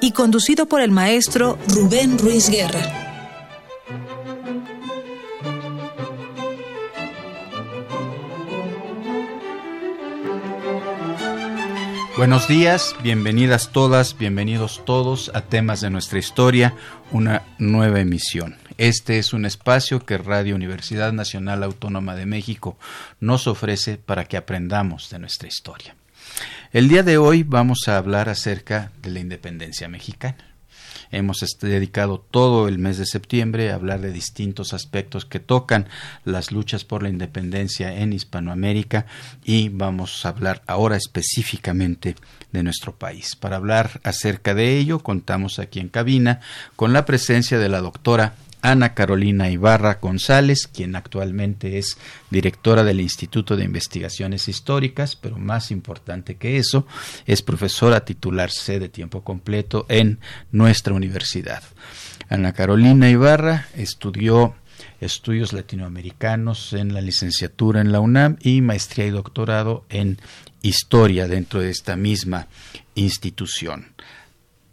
y conducido por el maestro Rubén Ruiz Guerra. Buenos días, bienvenidas todas, bienvenidos todos a temas de nuestra historia, una nueva emisión. Este es un espacio que Radio Universidad Nacional Autónoma de México nos ofrece para que aprendamos de nuestra historia. El día de hoy vamos a hablar acerca de la independencia mexicana. Hemos dedicado todo el mes de septiembre a hablar de distintos aspectos que tocan las luchas por la independencia en Hispanoamérica y vamos a hablar ahora específicamente de nuestro país. Para hablar acerca de ello, contamos aquí en cabina con la presencia de la doctora Ana Carolina Ibarra González, quien actualmente es directora del Instituto de Investigaciones Históricas, pero más importante que eso, es profesora titular C de tiempo completo en nuestra universidad. Ana Carolina Ibarra estudió estudios latinoamericanos en la licenciatura en la UNAM y maestría y doctorado en historia dentro de esta misma institución.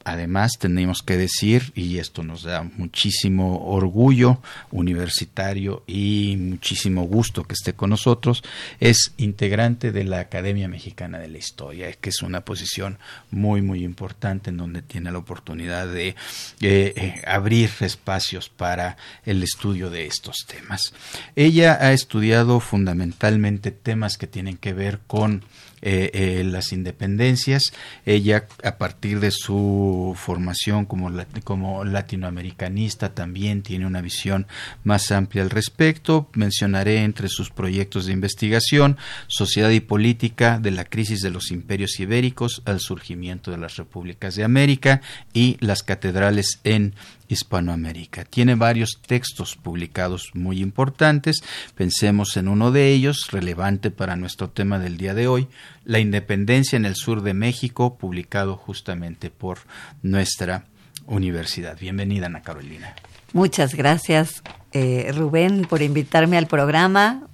Además, tenemos que decir, y esto nos da muchísimo orgullo universitario y muchísimo gusto que esté con nosotros, es integrante de la Academia Mexicana de la Historia, que es una posición muy, muy importante en donde tiene la oportunidad de eh, eh, abrir espacios para el estudio de estos temas. Ella ha estudiado fundamentalmente temas que tienen que ver con eh, eh, las independencias. Ella, a partir de su formación como, como latinoamericanista, también tiene una visión más amplia al respecto. Mencionaré entre sus proyectos de investigación Sociedad y Política de la crisis de los imperios ibéricos al surgimiento de las repúblicas de América y las catedrales en Hispanoamérica. Tiene varios textos publicados muy importantes. Pensemos en uno de ellos, relevante para nuestro tema del día de hoy, La independencia en el sur de México, publicado justamente por nuestra universidad. Bienvenida, Ana Carolina. Muchas gracias, eh, Rubén, por invitarme al programa.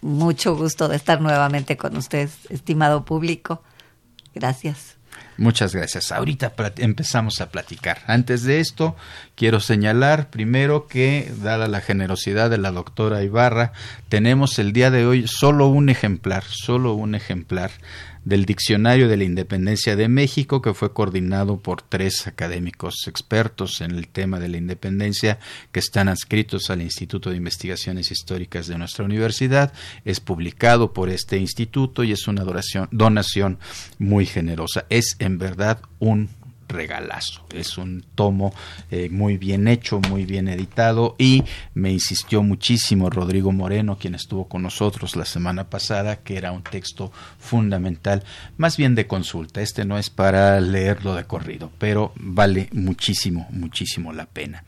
Mucho gusto de estar nuevamente con usted, estimado público. Gracias. Muchas gracias. Ahorita empezamos a platicar. Antes de esto, quiero señalar primero que, dada la generosidad de la doctora Ibarra, tenemos el día de hoy solo un ejemplar, solo un ejemplar del Diccionario de la Independencia de México, que fue coordinado por tres académicos expertos en el tema de la independencia que están adscritos al Instituto de Investigaciones Históricas de nuestra universidad. Es publicado por este instituto y es una donación, donación muy generosa. Es en verdad un regalazo. Es un tomo eh, muy bien hecho, muy bien editado y me insistió muchísimo Rodrigo Moreno, quien estuvo con nosotros la semana pasada, que era un texto fundamental, más bien de consulta. Este no es para leerlo de corrido, pero vale muchísimo, muchísimo la pena.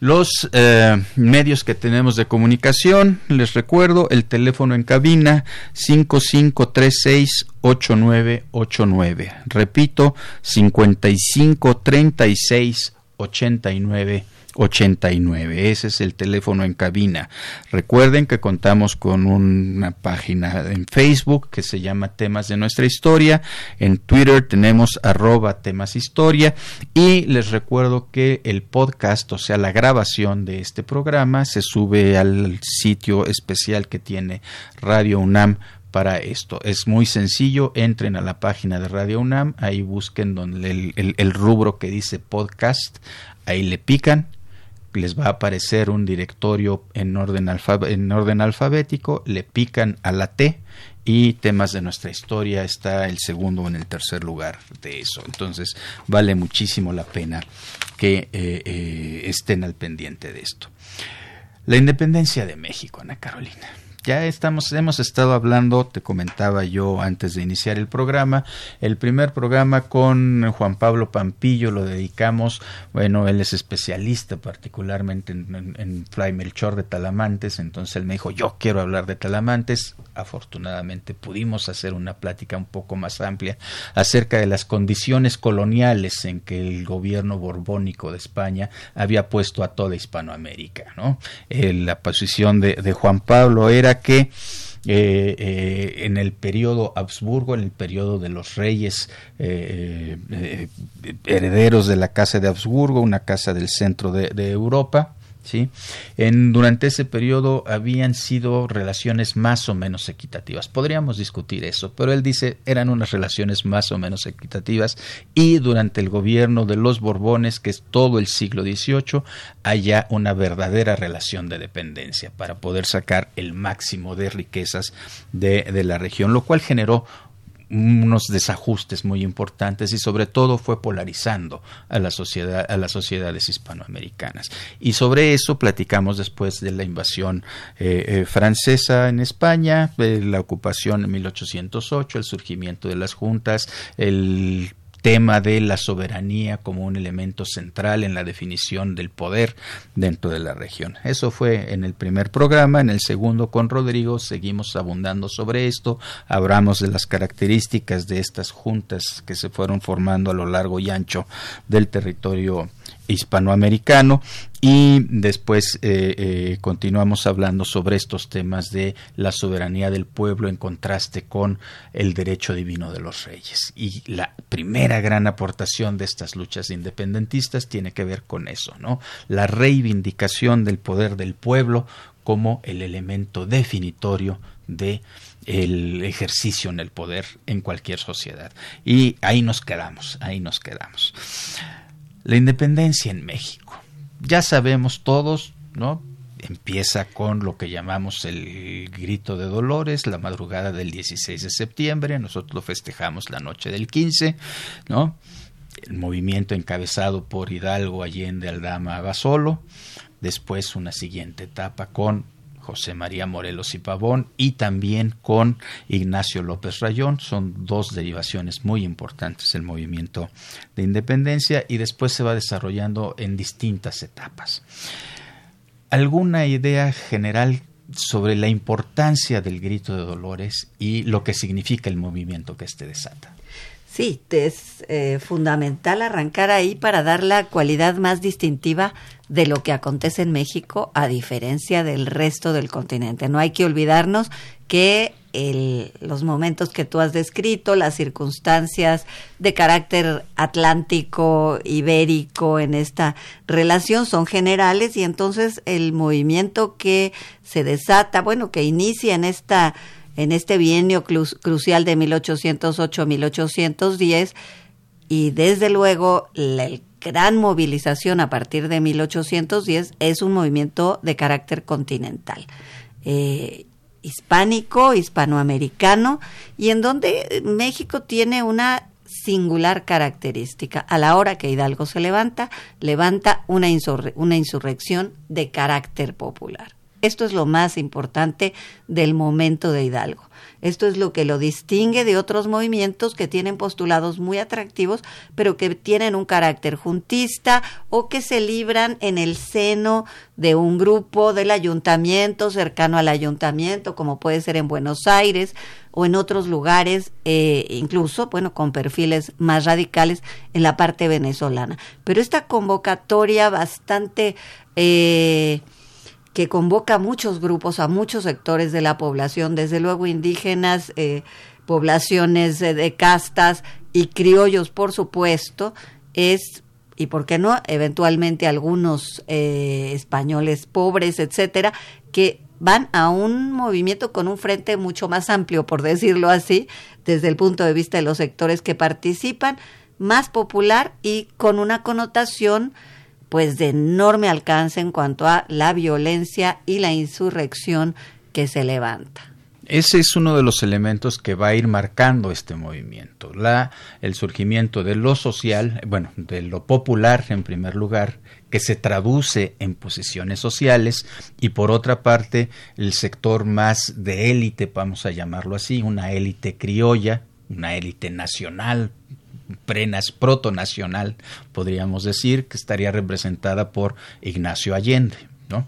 Los eh, medios que tenemos de comunicación, les recuerdo, el teléfono en cabina 5536-8989. Repito, 5536-8989. 89. Ese es el teléfono en cabina. Recuerden que contamos con una página en Facebook que se llama Temas de nuestra historia. En Twitter tenemos arroba temas historia. Y les recuerdo que el podcast, o sea, la grabación de este programa, se sube al sitio especial que tiene Radio UNAM para esto. Es muy sencillo, entren a la página de Radio UNAM, ahí busquen donde el, el, rubro que dice podcast, ahí le pican les va a aparecer un directorio en orden, en orden alfabético, le pican a la T y temas de nuestra historia está el segundo o en el tercer lugar de eso. Entonces vale muchísimo la pena que eh, eh, estén al pendiente de esto. La independencia de México, Ana Carolina. Ya estamos, hemos estado hablando, te comentaba yo antes de iniciar el programa, el primer programa con Juan Pablo Pampillo lo dedicamos, bueno, él es especialista particularmente en, en, Fly Melchor de Talamantes, entonces él me dijo, yo quiero hablar de Talamantes, afortunadamente pudimos hacer una plática un poco más amplia acerca de las condiciones coloniales en que el gobierno borbónico de España había puesto a toda Hispanoamérica, ¿no? Eh, la posición de, Juan Pablo era que eh, eh, en el periodo Habsburgo, en el periodo de los reyes herederos de la casa de Habsburgo, una casa del centro de Europa, ¿sí? En, durante ese periodo habían sido relaciones más o menos equitativas. Podríamos discutir eso, pero él dice eran unas relaciones más o menos equitativas y durante el gobierno de los Borbones, que es todo el siglo XVIII, haya una verdadera relación de dependencia para poder sacar el máximo de riquezas de, de la región, lo cual generó unos desajustes muy importantes y sobre todo fue polarizando a la sociedad a las sociedades hispanoamericanas. Y sobre eso platicamos después de la invasión eh, eh, francesa en España la ocupación en 1808 el surgimiento de las juntas el tema de la soberanía como un elemento central en la definición del poder dentro de la región. Eso fue en el primer programa, en el segundo con Rodrigo seguimos abundando sobre esto, hablamos de las características de estas juntas que se fueron formando a lo largo y ancho del territorio hispanoamericano y después eh, eh, continuamos hablando sobre estos temas de la soberanía del pueblo en contraste con el derecho divino de los reyes. Y la primera gran aportación de estas luchas independentistas tiene que ver con eso, ¿no? La reivindicación del poder del pueblo como el elemento definitorio de el ejercicio en el poder en cualquier sociedad. Y ahí nos quedamos, ahí nos quedamos. La independencia en México. Ya sabemos todos, ¿no? Empieza con lo que llamamos el grito de Dolores, la madrugada del 16 de septiembre, nosotros lo festejamos la noche del 15, ¿no? El movimiento encabezado por Hidalgo Allende Aldama Abasolo, después una siguiente etapa con José María Morelos y Pavón y también con Ignacio López Rayón. Son dos derivaciones muy importantes del movimiento de independencia y después se va desarrollando en distintas etapas. ¿Alguna idea general sobre la importancia del grito de Dolores y lo que significa el movimiento que este desata? Sí, es eh, fundamental arrancar ahí para dar la cualidad más distintiva de lo que acontece en México a diferencia del resto del continente. No hay que olvidarnos que el, los momentos que tú has descrito, las circunstancias de carácter atlántico, ibérico en esta relación son generales y entonces el movimiento que se desata, bueno, que inicia en esta en este bienio crucial de 1808-1810 y desde luego la gran movilización a partir de 1810 es un movimiento de carácter continental. Eh, hispánico, hispanoamericano, y en donde México tiene una singular característica. A la hora que Hidalgo se levanta, levanta una, una insurrección de carácter popular. Esto es lo más importante del momento de Hidalgo. Esto es lo que lo distingue de otros movimientos que tienen postulados muy atractivos, pero que tienen un carácter juntista o que se libran en el seno de un grupo del ayuntamiento, cercano al ayuntamiento, como puede ser en Buenos Aires o en otros lugares, eh, incluso, bueno, con perfiles más radicales en la parte venezolana. Pero esta convocatoria bastante... Eh, que convoca a muchos grupos, a muchos sectores de la población, desde luego indígenas, eh, poblaciones de castas y criollos, por supuesto, es y por qué no, eventualmente algunos eh, españoles pobres, etcétera, que van a un movimiento con un frente mucho más amplio, por decirlo así, desde el punto de vista de los sectores que participan, más popular y con una connotación pues de enorme alcance en cuanto a la violencia y la insurrección que se levanta. ese es uno de los elementos que va a ir marcando este movimiento, la, el surgimiento de lo social, bueno, de lo popular en primer lugar, que se traduce en posiciones sociales y por otra parte el sector más de élite, vamos a llamarlo así, una élite criolla, una élite nacional, prenas protonacional, podríamos decir, que estaría representada por Ignacio Allende. ¿no?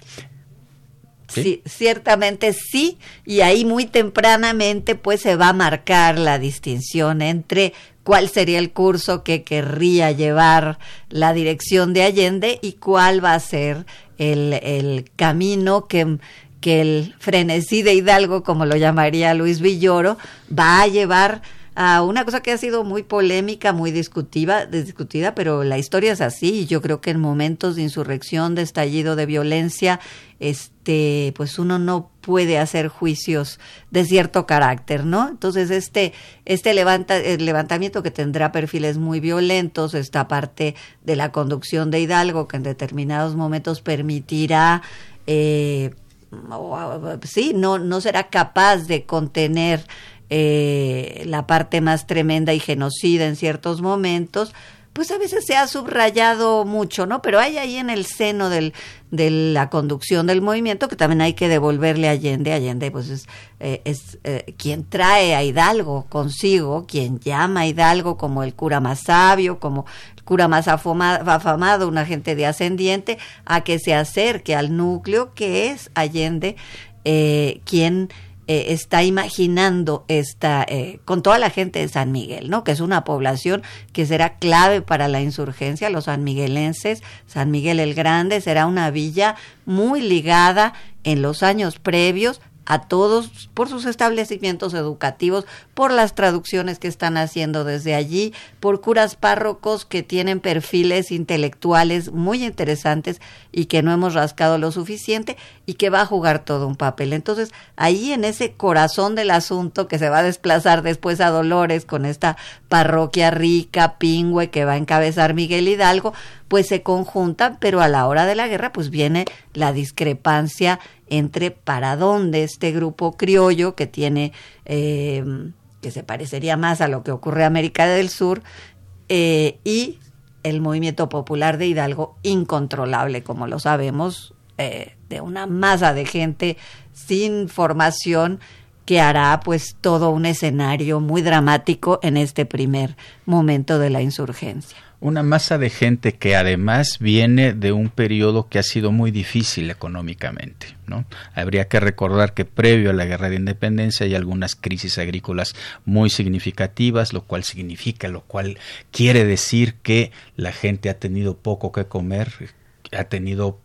¿Sí? ciertamente sí, y ahí muy tempranamente pues se va a marcar la distinción entre cuál sería el curso que querría llevar la dirección de Allende y cuál va a ser el, el camino que, que el frenesí de Hidalgo, como lo llamaría Luis Villoro, va a llevar a una cosa que ha sido muy polémica, muy discutida, discutida, pero la historia es así. Yo creo que en momentos de insurrección, de estallido de violencia, este, pues uno no puede hacer juicios de cierto carácter, ¿no? Entonces este, este levanta, levantamiento que tendrá perfiles muy violentos, esta parte de la conducción de Hidalgo que en determinados momentos permitirá eh, sí, no, no será capaz de contener eh, la parte más tremenda y genocida en ciertos momentos, pues a veces se ha subrayado mucho, ¿no? Pero hay ahí en el seno de la conducción del movimiento que también hay que devolverle a Allende. Allende, pues es, eh, eh, quien trae a Hidalgo consigo, quien llama a Hidalgo como el cura más sabio, como el cura más afamado, afamado una gente de ascendiente, a que se acerque al núcleo que es Allende, quien eh, está imaginando esta, eh, con toda la gente de San Miguel, ¿no? Que es una población que será clave para la insurgencia, los sanmiguelenses, San Miguel el Grande será una villa muy ligada en los años previos a todos por sus establecimientos educativos, por las traducciones que están haciendo desde allí, por curas párrocos que tienen perfiles intelectuales muy interesantes y que no hemos rascado lo suficiente y que va a jugar todo un papel. Entonces, ahí en ese corazón del asunto que se va a desplazar después a Dolores con esta parroquia rica, pingüe que va a encabezar Miguel Hidalgo, pues se conjuntan, pero a la hora de la guerra pues viene la discrepancia entre para dónde este grupo criollo que tiene, eh, que se parecería más a lo que ocurre en América del Sur, eh, y el movimiento popular de Hidalgo incontrolable, como lo sabemos, eh, de una masa de gente sin formación que hará pues todo un escenario muy dramático en este primer momento de la insurgencia una masa de gente que además viene de un periodo que ha sido muy difícil económicamente. ¿no? Habría que recordar que previo a la guerra de independencia hay algunas crisis agrícolas muy significativas, lo cual significa, lo cual quiere decir que la gente ha tenido poco que comer, ha tenido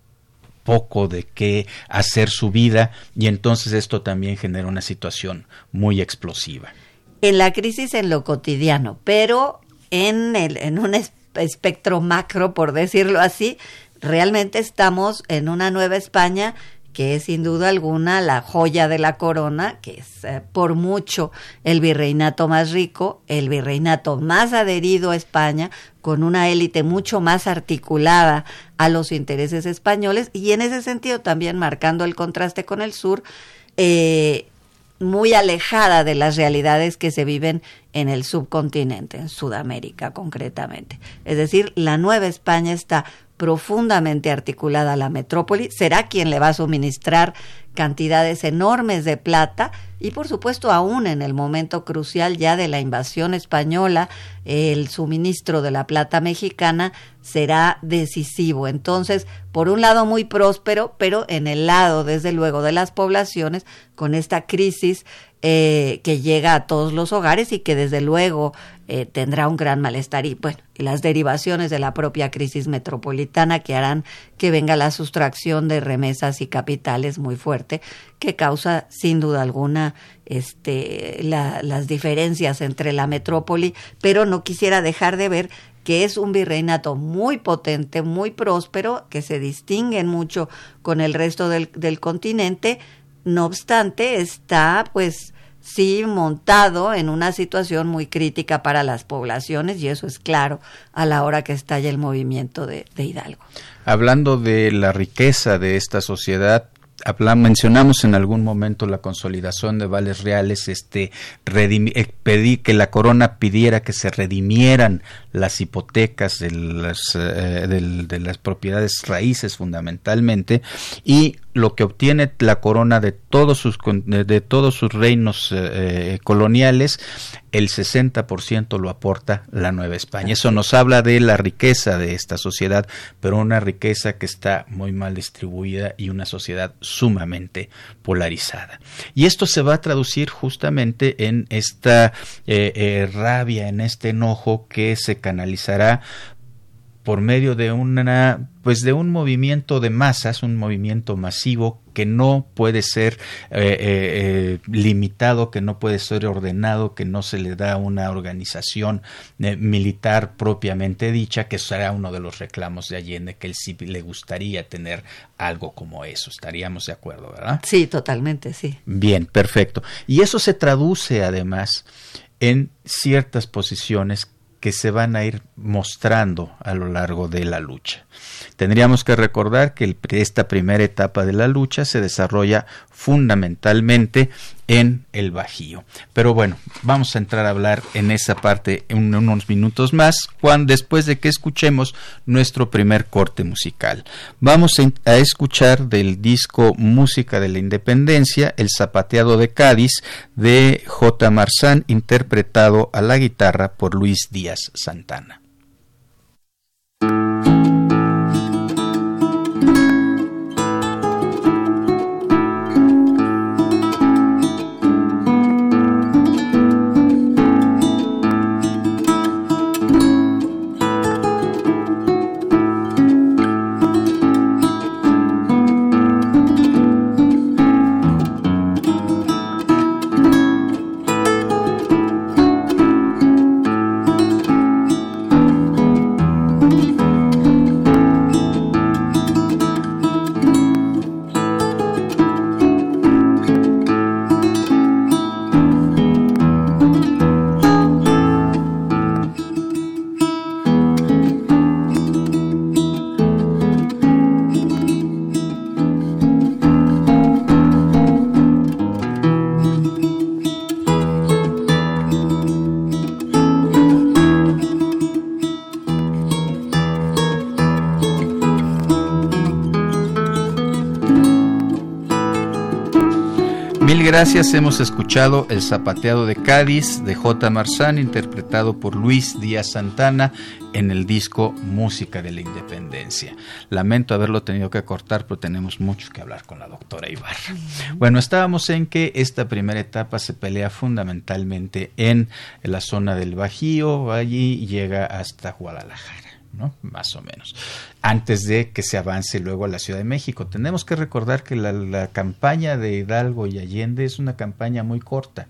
poco de qué hacer su vida y entonces esto también genera una situación muy explosiva. En la crisis en lo cotidiano, pero en, el, en un espectro macro, por decirlo así, realmente estamos en una Nueva España que es sin duda alguna la joya de la corona, que es eh, por mucho el virreinato más rico, el virreinato más adherido a España, con una élite mucho más articulada a los intereses españoles y en ese sentido también marcando el contraste con el sur, eh, muy alejada de las realidades que se viven en el subcontinente, en Sudamérica concretamente. Es decir, la Nueva España está profundamente articulada a la metrópoli, será quien le va a suministrar cantidades enormes de plata y por supuesto aún en el momento crucial ya de la invasión española, el suministro de la plata mexicana será decisivo. Entonces, por un lado muy próspero, pero en el lado desde luego de las poblaciones con esta crisis eh, que llega a todos los hogares y que desde luego eh, tendrá un gran malestar y bueno, y las derivaciones de la propia crisis metropolitana que harán que venga la sustracción de remesas y capitales muy fuerte que causa sin duda alguna este las diferencias entre la metrópoli, pero no quisiera dejar de ver que es un virreinato muy potente, muy próspero, que se distingue mucho con el resto del, del continente, no obstante, está pues sí montado en una situación muy crítica para las poblaciones y eso es claro a la hora que estalla el movimiento de, Hidalgo. Hablando de la riqueza de esta sociedad, mencionamos en algún momento la consolidación de vales reales, este, eh, pedí que la corona pidiera que se redimieran las hipotecas de las, eh, de las propiedades raíces fundamentalmente y lo que obtiene la corona de todos sus, de todos sus reinos eh, eh, coloniales, el 60% lo aporta la Nueva España. Eso nos habla de la riqueza de esta sociedad, pero una riqueza que está muy mal distribuida y una sociedad sumamente polarizada. Y esto se va a traducir justamente en esta eh, rabia, en este enojo que se canalizará por medio de una pues de un movimiento de masas, un movimiento masivo que no puede ser eh, eh, eh, limitado, que no puede ser ordenado, que no se le da una organización militar propiamente dicha, que será uno de los reclamos de Allende, que él sí le gustaría tener algo como eso. Estaríamos de acuerdo, ¿verdad? Sí, totalmente, sí. Bien, perfecto. Y eso se traduce además en ciertas posiciones que se van a ir mostrando a lo largo de la lucha. Tendríamos que recordar que esta primera etapa de la lucha se desarrolla fundamentalmente en el Bajío. Pero bueno, vamos a entrar a hablar en esa parte en unos minutos más, cuando después de que escuchemos nuestro primer corte musical. Vamos a escuchar del disco Música de la Independencia, El Zapateado de Cádiz, de J. Marzán, interpretado a la guitarra por Luis Díaz Santana. Gracias. Hemos escuchado El Zapateado de Cádiz de J. Marzán, interpretado por Luis Díaz Santana en el disco Música de la Independencia. Lamento haberlo tenido que cortar, pero tenemos mucho que hablar con la doctora Ibarra. Bueno, estábamos en que esta primera etapa se pelea fundamentalmente en la zona del Bajío, allí llega hasta Guadalajara. ¿No? Más o menos. Antes de que se avance luego a la Ciudad de México. Tenemos que recordar que la, campaña de Hidalgo y Allende es una campaña muy corta.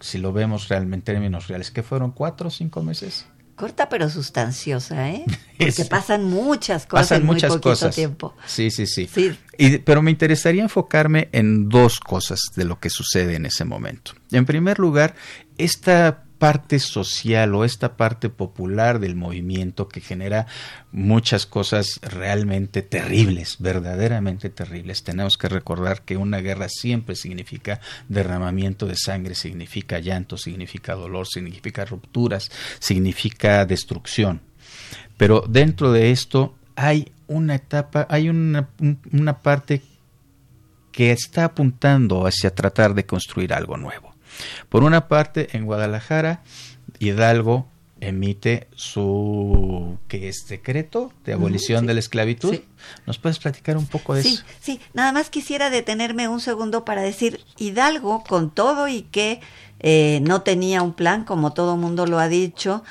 Si lo vemos realmente en términos reales, que fueron cuatro o cinco meses. Corta pero sustanciosa, ¿eh? Porque pasan muchas cosas en muchas muy cosas. tiempo. Sí, sí, sí. Y, pero me interesaría enfocarme en dos cosas de lo que sucede en ese momento. En primer lugar, esta parte social o esta parte popular del movimiento que genera muchas cosas realmente terribles, verdaderamente terribles. Tenemos que recordar que una guerra siempre significa derramamiento de sangre, significa llanto, significa dolor, significa rupturas, significa destrucción. Pero dentro de esto hay una etapa, hay una, una parte que está apuntando hacia tratar de construir algo nuevo. Por una parte, en Guadalajara, Hidalgo emite su que es decreto de abolición de la esclavitud. ¿Nos puedes platicar un poco de eso? Sí, nada más quisiera detenerme un segundo para decir Hidalgo con todo y que eh, no tenía un plan, como todo mundo lo ha dicho,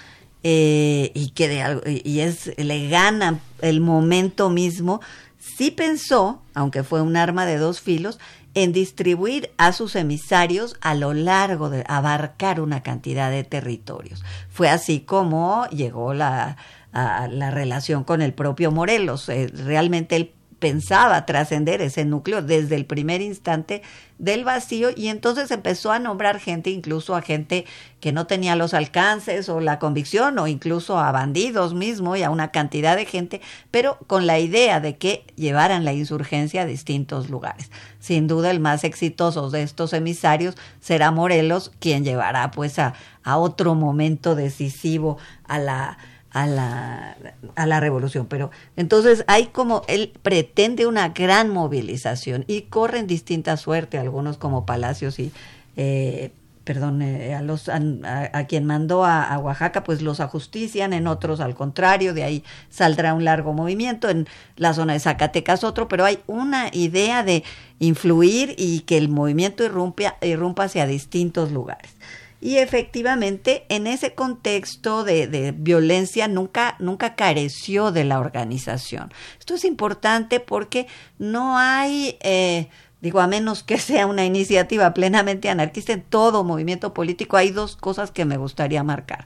eh, y que de, y es le gana el momento mismo. Sí pensó, aunque fue un arma de dos filos, en distribuir a sus emisarios a lo largo de abarcar una cantidad de territorios. Fue así como llegó la, la relación con el propio Morelos. Eh, realmente él pensaba trascender ese núcleo desde el primer instante del vacío y entonces empezó a nombrar gente, incluso a gente que no tenía los alcances o la convicción o incluso a bandidos mismo y a una cantidad de gente, pero con la idea de que llevaran la insurgencia a distintos lugares. Sin duda el más exitoso de estos emisarios será Morelos, quien llevará pues a, a otro momento decisivo a la a la, a la revolución. Pero entonces hay como, él pretende una gran movilización y corren distinta suerte, algunos como Palacios y, eh, perdón, eh, a, los, a, quien mandó a, Oaxaca, pues los ajustician, en otros al contrario, de ahí saldrá un largo movimiento, en la zona de Zacatecas otro, pero hay una idea de influir y que el movimiento irrumpa, irrumpa hacia distintos lugares. Y efectivamente, en ese contexto de, violencia nunca, nunca careció de la organización. Esto es importante porque no hay, eh, digo, a menos que sea una iniciativa plenamente anarquista en todo movimiento político, hay dos cosas que me gustaría marcar.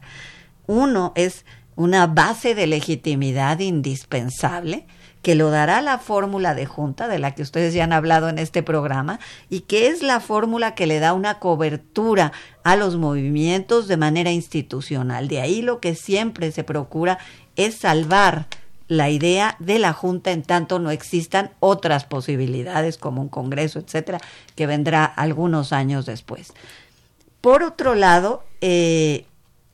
Uno es una base de legitimidad indispensable, que lo dará la fórmula de junta de la que ustedes ya han hablado en este programa y que es la fórmula que le da una cobertura a los movimientos de manera institucional. De ahí lo que siempre se procura es salvar la idea de la Junta en tanto no existan otras posibilidades como un Congreso, etcétera, que vendrá algunos años después. Por otro lado, eh,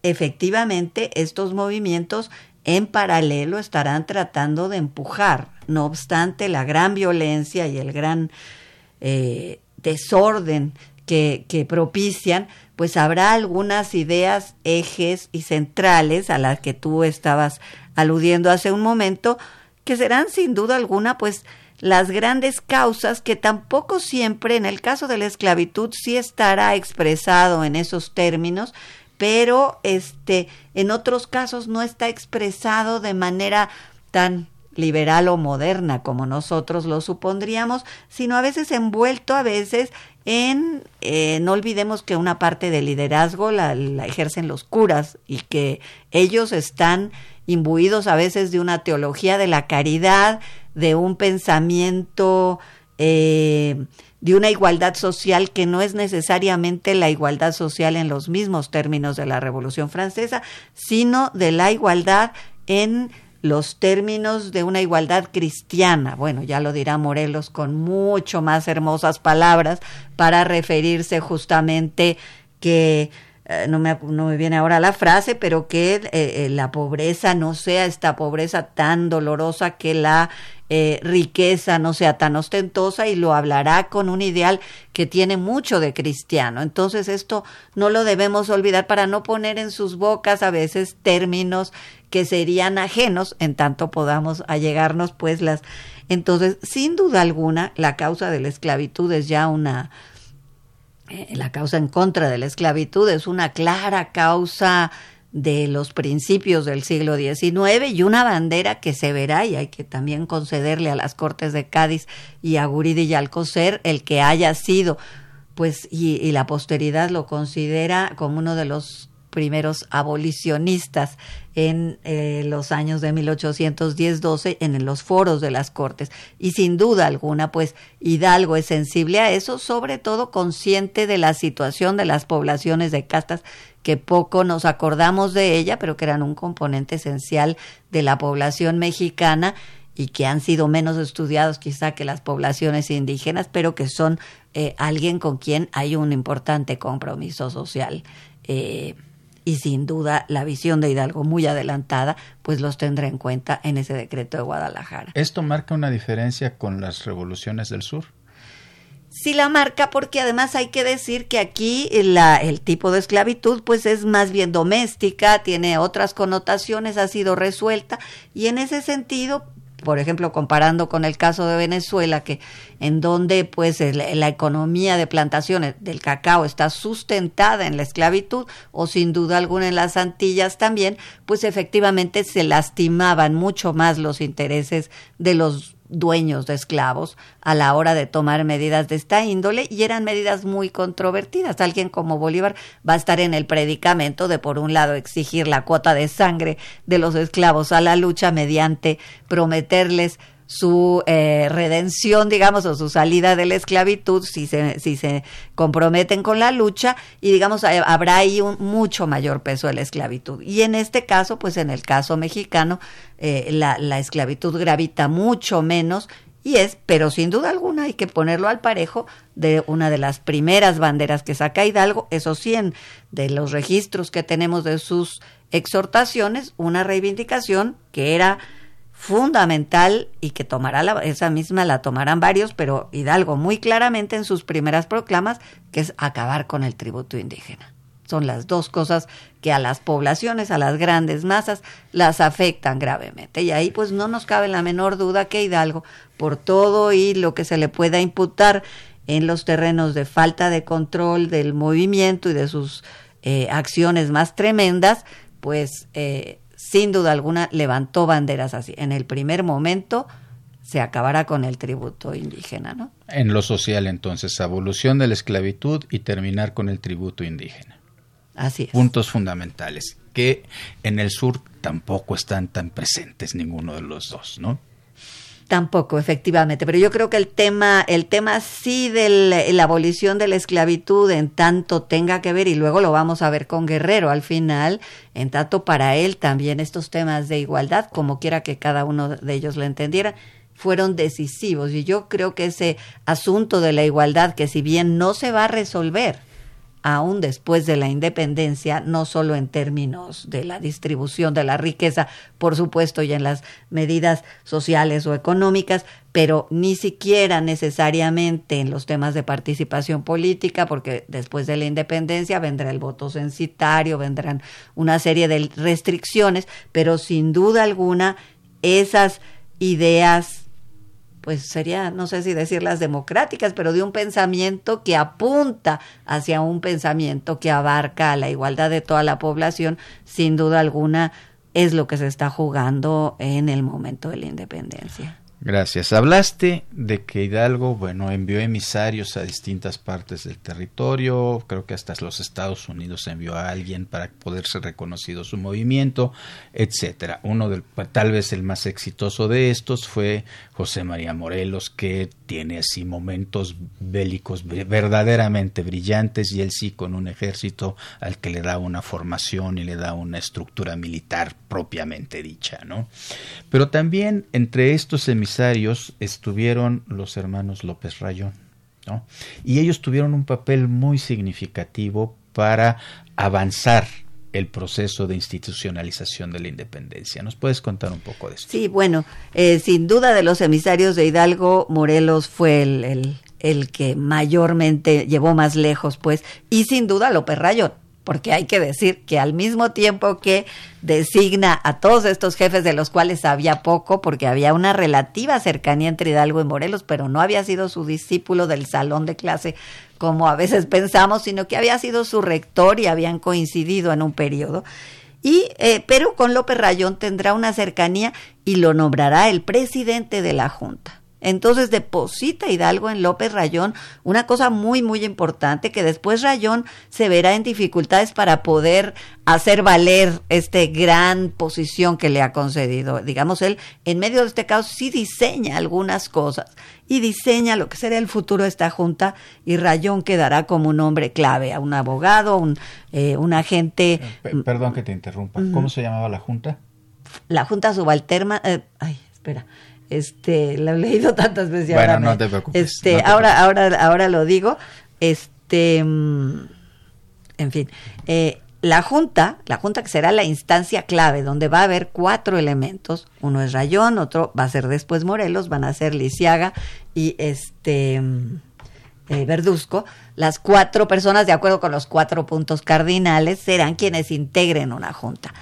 efectivamente, estos movimientos en paralelo estarán tratando de empujar. No obstante, la gran violencia y el gran eh, desorden que, que, propician, pues habrá algunas ideas, ejes y centrales a las que tú estabas aludiendo hace un momento, que serán sin duda alguna, pues, las grandes causas que tampoco siempre, en el caso de la esclavitud, sí estará expresado en esos términos, pero este en otros casos no está expresado de manera tan liberal o moderna como nosotros lo supondríamos, sino a veces envuelto a veces en, eh, no olvidemos que una parte del liderazgo la, ejercen los curas y que ellos están imbuidos a veces de una teología de la caridad, de un pensamiento eh, de una igualdad social que no es necesariamente la igualdad social en los mismos términos de la Revolución Francesa, sino de la igualdad en los términos de una igualdad cristiana. Bueno, ya lo dirá Morelos con mucho más hermosas palabras para referirse justamente que no, me, no me viene ahora la frase, pero que eh, eh, la pobreza no sea esta pobreza tan dolorosa que la eh, riqueza no sea tan ostentosa y lo hablará con un ideal que tiene mucho de cristiano. Entonces esto no lo debemos olvidar para no poner en sus bocas a veces términos que serían ajenos en tanto podamos allegarnos pues las entonces sin duda alguna la causa de la esclavitud es ya una eh, la causa en contra de la esclavitud es una clara causa de los principios del siglo XIX y una bandera que se verá y hay que también concederle a las Cortes de Cádiz y a Guridi y Alcocer el que haya sido pues y, la posteridad lo considera como uno de los primeros abolicionistas en eh, los años de 1810-12 en los foros de las Cortes. Y sin duda alguna, pues Hidalgo es sensible a eso, sobre todo consciente de la situación de las poblaciones de castas que poco nos acordamos de ella, pero que eran un componente esencial de la población mexicana y que han sido menos estudiados quizá que las poblaciones indígenas, pero que son eh, alguien con quien hay un importante compromiso social. Eh, y sin duda la visión de Hidalgo muy adelantada, pues los tendrá en cuenta en ese decreto de Guadalajara. ¿Esto marca una diferencia con las revoluciones del sur? sí la marca porque además hay que decir que aquí la, el tipo de esclavitud pues es más bien doméstica, tiene otras connotaciones, ha sido resuelta y en ese sentido por ejemplo, comparando con el caso de Venezuela, que en donde pues la economía de plantaciones del cacao está sustentada en la esclavitud, o sin duda alguna en las Antillas también, pues efectivamente se lastimaban mucho más los intereses de los dueños de esclavos a la hora de tomar medidas de esta índole y eran medidas muy controvertidas. Alguien como Bolívar va a estar en el predicamento de, por un lado, exigir la cuota de sangre de los esclavos a la lucha mediante prometerles su eh, redención, digamos, o su salida de la esclavitud, si se, si se comprometen con la lucha, y digamos, habrá ahí un mucho mayor peso de la esclavitud. Y en este caso, pues en el caso mexicano, eh, la, la esclavitud gravita mucho menos y es, pero sin duda alguna hay que ponerlo al parejo de una de las primeras banderas que saca Hidalgo, eso sí, de los registros que tenemos de sus exhortaciones, una reivindicación que era fundamental y que tomará la, esa misma la tomarán varios, pero Hidalgo muy claramente en sus primeras proclamas, que es acabar con el tributo indígena. Son las dos cosas que a las poblaciones, a las grandes masas, las afectan gravemente. Y ahí pues no nos cabe la menor duda que Hidalgo, por todo y lo que se le pueda imputar en los terrenos de falta de control del movimiento y de sus eh, acciones más tremendas, pues eh, sin duda alguna levantó banderas así. En el primer momento se acabará con el tributo indígena, ¿no? En lo social, entonces, abolición de la esclavitud y terminar con el tributo indígena. Así es. Puntos fundamentales que en el sur tampoco están tan presentes ninguno de los dos, ¿no? Tampoco, efectivamente, pero yo creo que el tema, el tema sí de la, abolición de la esclavitud en tanto tenga que ver, y luego lo vamos a ver con Guerrero al final, en tanto para él también estos temas de igualdad, como quiera que cada uno de ellos lo entendiera, fueron decisivos. Y yo creo que ese asunto de la igualdad, que si bien no se va a resolver, aún después de la independencia, no solo en términos de la distribución de la riqueza, por supuesto, y en las medidas sociales o económicas, pero ni siquiera necesariamente en los temas de participación política, porque después de la independencia vendrá el voto censitario, vendrán una serie de restricciones, pero sin duda alguna esas ideas pues sería, no sé si decirlas democráticas, pero de un pensamiento que apunta hacia un pensamiento que abarca la igualdad de toda la población, sin duda alguna es lo que se está jugando en el momento de la independencia. Gracias. Hablaste de que Hidalgo, bueno, envió emisarios a distintas partes del territorio, creo que hasta los Estados Unidos envió a alguien para poder ser reconocido su movimiento, etcétera. Uno del, tal vez el más exitoso de estos fue José María Morelos, que tiene así momentos bélicos verdaderamente brillantes y él sí con un ejército al que le da una formación y le da una estructura militar propiamente dicha, ¿no? Pero también entre estos emisarios estuvieron los hermanos López Rayón, ¿no? Y ellos tuvieron un papel muy significativo para avanzar el proceso de institucionalización de la independencia. ¿Nos puedes contar un poco de esto? Sí, bueno, eh, sin duda de los emisarios de Hidalgo, Morelos fue el, el, que mayormente llevó más lejos, pues, y sin duda López Rayón porque hay que decir que al mismo tiempo que designa a todos estos jefes de los cuales sabía poco, porque había una relativa cercanía entre Hidalgo y Morelos, pero no había sido su discípulo del salón de clase como a veces pensamos, sino que había sido su rector y habían coincidido en un periodo. Y, eh, pero con López Rayón tendrá una cercanía y lo nombrará el presidente de la Junta. Entonces deposita Hidalgo en López Rayón una cosa muy, muy importante que después Rayón se verá en dificultades para poder hacer valer esta gran posición que le ha concedido. Digamos, él en medio de este caos sí diseña algunas cosas y diseña lo que será el futuro de esta junta y Rayón quedará como un hombre clave, a un abogado, un, eh, un agente. Perdón que te interrumpa. ¿Cómo se llamaba la junta? La junta subalterna. Eh, ay, espera este, lo he leído tantas veces. Bueno, ahora no te preocupes. Este, ahora, ahora, ahora lo digo. Este, mm, en fin, eh, la junta, la junta que será la instancia clave, donde va a haber cuatro elementos. Uno es Rayón, otro va a ser después Morelos, van a ser Lisiaga y este mm, eh, Verduzco. Las cuatro personas, de acuerdo con los cuatro puntos cardinales, serán quienes integren una junta.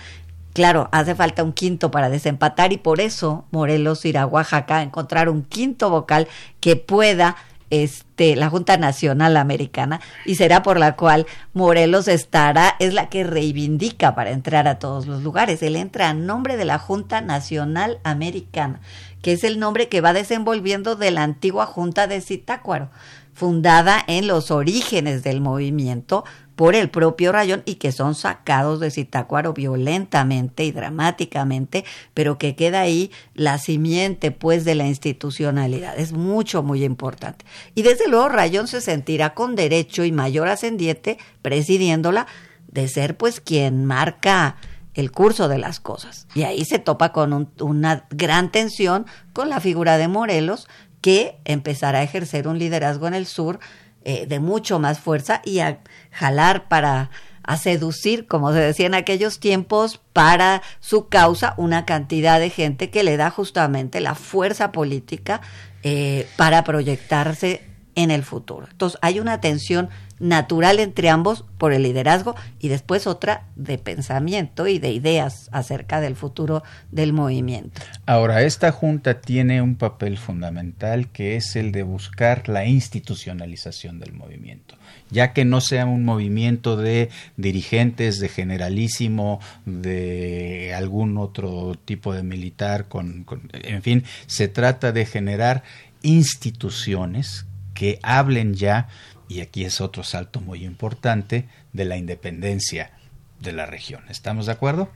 Claro, hace falta un quinto para desempatar y por eso Morelos irá a Oaxaca a encontrar un quinto vocal que pueda este, la Junta Nacional Americana y será por la cual Morelos estará, es la que reivindica para entrar a todos los lugares. Él entra a nombre de la Junta Nacional Americana, que es el nombre que va desenvolviendo de la antigua Junta de Zitácuaro fundada en los orígenes del movimiento por el propio Rayón y que son sacados de Zitácuaro violentamente y dramáticamente, pero que queda ahí la simiente pues de la institucionalidad. Es mucho, muy importante. Y desde luego Rayón se sentirá con derecho y mayor ascendiente presidiéndola de ser pues quien marca el curso de las cosas. Y ahí se topa con una gran tensión con la figura de Morelos, que empezará a ejercer un liderazgo en el sur eh, de mucho más fuerza y a jalar para a seducir, como se decía en aquellos tiempos, para su causa una cantidad de gente que le da justamente la fuerza política eh, para proyectarse en el futuro. Entonces hay una tensión natural entre ambos por el liderazgo y después otra de pensamiento y de ideas acerca del futuro del movimiento. Ahora, esta junta tiene un papel fundamental que es el de buscar la institucionalización del movimiento, ya que no sea un movimiento de dirigentes, de generalísimo, de algún otro tipo de militar, con, en fin, se trata de generar instituciones que hablen ya y aquí es otro salto muy importante de la independencia de la región. ¿Estamos de acuerdo?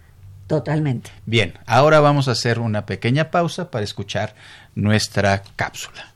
Totalmente. Bien, ahora vamos a hacer una pequeña pausa para escuchar nuestra cápsula.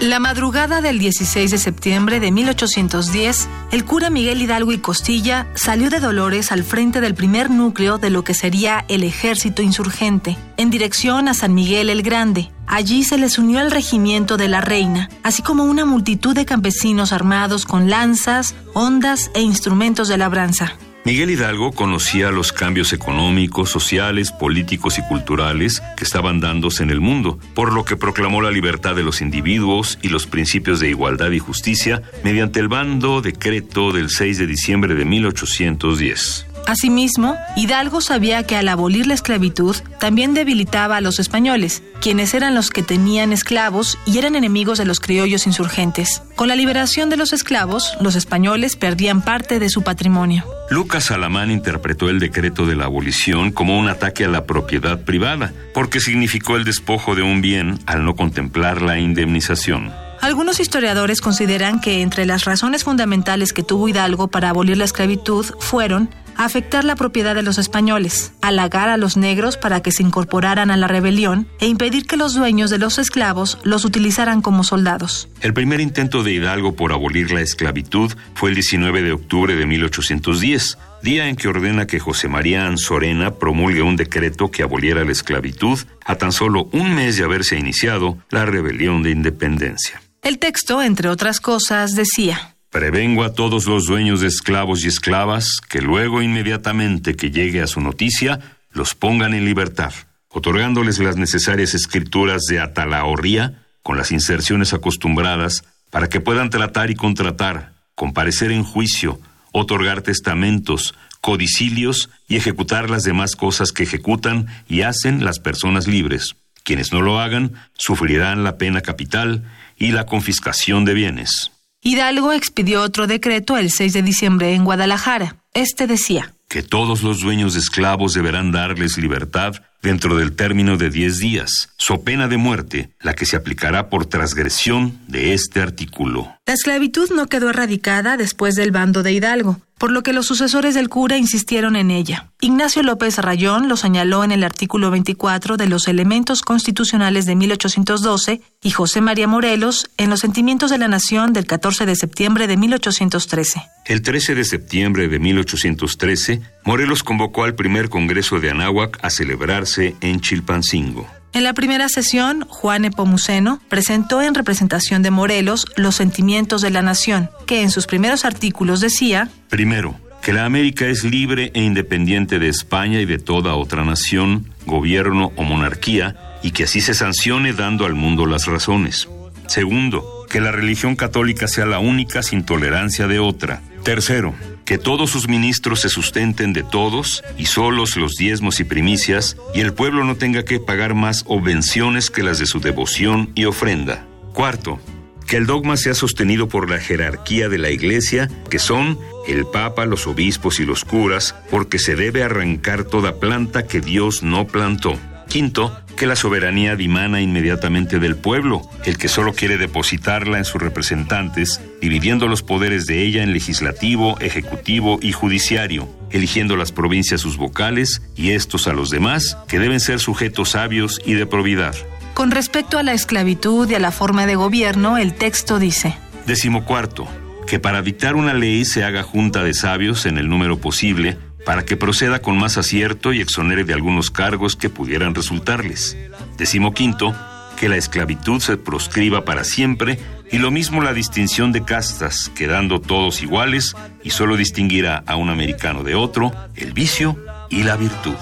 La madrugada del 16 de septiembre de 1810, el cura Miguel Hidalgo y Costilla salió de Dolores al frente del primer núcleo de lo que sería el ejército insurgente, en dirección a San Miguel el Grande. Allí se les unió al regimiento de la reina, así como una multitud de campesinos armados con lanzas, ondas e instrumentos de labranza. Miguel Hidalgo conocía los cambios económicos, sociales, políticos y culturales que estaban dándose en el mundo, por lo que proclamó la libertad de los individuos y los principios de igualdad y justicia mediante el bando decreto del 6 de diciembre de 1810. Asimismo, Hidalgo sabía que al abolir la esclavitud también debilitaba a los españoles, quienes eran los que tenían esclavos y eran enemigos de los criollos insurgentes. Con la liberación de los esclavos, los españoles perdían parte de su patrimonio. Lucas Alamán interpretó el decreto de la abolición como un ataque a la propiedad privada, porque significó el despojo de un bien al no contemplar la indemnización. Algunos historiadores consideran que entre las razones fundamentales que tuvo Hidalgo para abolir la esclavitud fueron afectar la propiedad de los españoles, halagar a los negros para que se incorporaran a la rebelión e impedir que los dueños de los esclavos los utilizaran como soldados. El primer intento de Hidalgo por abolir la esclavitud fue el 19 de octubre de 1810, día en que ordena que José María Anzorena promulgue un decreto que aboliera la esclavitud a tan solo un mes de haberse iniciado la rebelión de independencia. El texto, entre otras cosas, decía, Prevengo a todos los dueños de esclavos y esclavas que luego inmediatamente que llegue a su noticia los pongan en libertad, otorgándoles las necesarias escrituras de atalahorría con las inserciones acostumbradas para que puedan tratar y contratar, comparecer en juicio, otorgar testamentos, codicilios y ejecutar las demás cosas que ejecutan y hacen las personas libres. Quienes no lo hagan sufrirán la pena capital y la confiscación de bienes. Hidalgo expidió otro decreto el 6 de diciembre en Guadalajara. Este decía que todos los dueños de esclavos deberán darles libertad dentro del término de diez días, so pena de muerte, la que se aplicará por transgresión de este artículo. La esclavitud no quedó erradicada después del bando de Hidalgo, por lo que los sucesores del cura insistieron en ella. Ignacio López Rayón lo señaló en el artículo 24 de los elementos constitucionales de 1812 y José María Morelos en los sentimientos de la nación del 14 de septiembre de 1813. El 13 de septiembre de 1813, Morelos convocó al primer Congreso de Anáhuac a celebrarse en Chilpancingo. En la primera sesión, Juan Epomuceno presentó en representación de Morelos los sentimientos de la nación, que en sus primeros artículos decía, Primero, que la América es libre e independiente de España y de toda otra nación, gobierno o monarquía, y que así se sancione dando al mundo las razones. Segundo, que la religión católica sea la única sin tolerancia de otra. Tercero, que todos sus ministros se sustenten de todos y solos los diezmos y primicias, y el pueblo no tenga que pagar más obvenciones que las de su devoción y ofrenda. Cuarto, que el dogma sea sostenido por la jerarquía de la Iglesia, que son el Papa, los obispos y los curas, porque se debe arrancar toda planta que Dios no plantó. Quinto, porque la soberanía dimana inmediatamente del pueblo, el que solo quiere depositarla en sus representantes, dividiendo los poderes de ella en legislativo, ejecutivo y judiciario, eligiendo las provincias sus vocales y estos a los demás, que deben ser sujetos sabios y de probidad. Con respecto a la esclavitud y a la forma de gobierno, el texto dice: Decimocuarto, que para dictar una ley se haga junta de sabios en el número posible, para que proceda con más acierto y exonere de algunos cargos que pudieran resultarles. Decimoquinto, que la esclavitud se proscriba para siempre y lo mismo la distinción de castas, quedando todos iguales y solo distinguirá a un americano de otro el vicio y la virtud.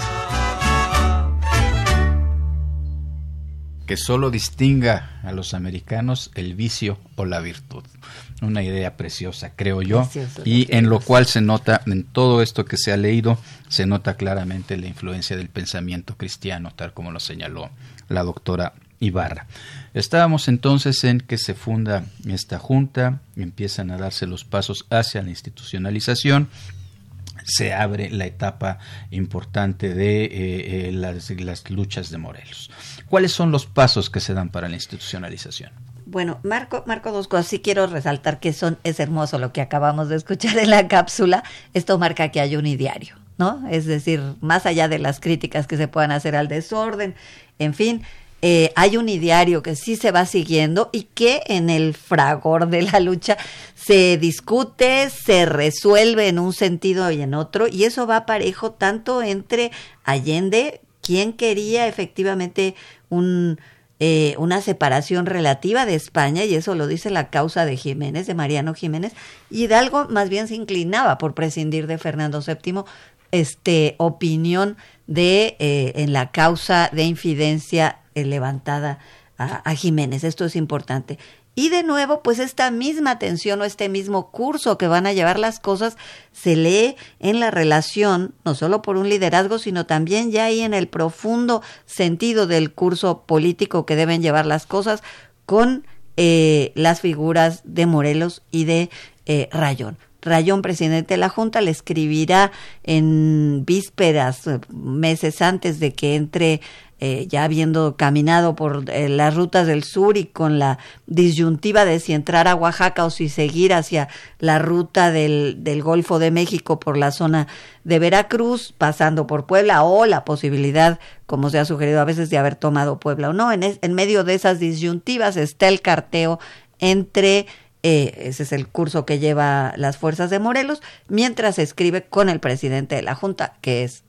Que solo distinga a los americanos el vicio o la virtud. Una idea preciosa, creo yo, y en lo cual se nota, en todo esto que se ha leído, se nota claramente la influencia del pensamiento cristiano, tal como lo señaló la doctora Ibarra. Estábamos entonces en que se funda esta junta, empiezan a darse los pasos hacia la institucionalización, se abre la etapa importante de eh, eh, las, las, luchas de Morelos. ¿Cuáles son los pasos que se dan para la institucionalización? Bueno, Marco, Marco dos cosas. Sí quiero resaltar que son, es hermoso lo que acabamos de escuchar en la cápsula. Esto marca que hay un ideario, ¿no? Es decir, más allá de las críticas que se puedan hacer al desorden, en fin, eh, hay un ideario que sí se va siguiendo y que en el fragor de la lucha se discute, se resuelve en un sentido y en otro, y eso va parejo tanto entre Allende, quien quería efectivamente un, eh, una separación relativa de España, y eso lo dice la causa de Jiménez, de Mariano Jiménez, Hidalgo más bien se inclinaba por prescindir de Fernando VII, este, opinión de eh, en la causa de infidencia eh, levantada a, Jiménez. Esto es importante. Y de nuevo, pues esta misma atención o este mismo curso que van a llevar las cosas se lee en la relación, no solo por un liderazgo, sino también ya ahí en el profundo sentido del curso político que deben llevar las cosas con eh, las figuras de Morelos y de eh, Rayón. Rayón, presidente de la Junta, le escribirá en vísperas, meses antes de que entre eh, ya habiendo caminado por eh, las rutas del sur y con la disyuntiva de si entrar a Oaxaca o si seguir hacia la ruta del, del Golfo de México por la zona de Veracruz, pasando por Puebla, o la posibilidad, como se ha sugerido a veces, de haber tomado Puebla o no. En, en medio de esas disyuntivas está el carteo entre eh, ese es el curso que lleva las fuerzas de Morelos, mientras se escribe con el presidente de la Junta, que es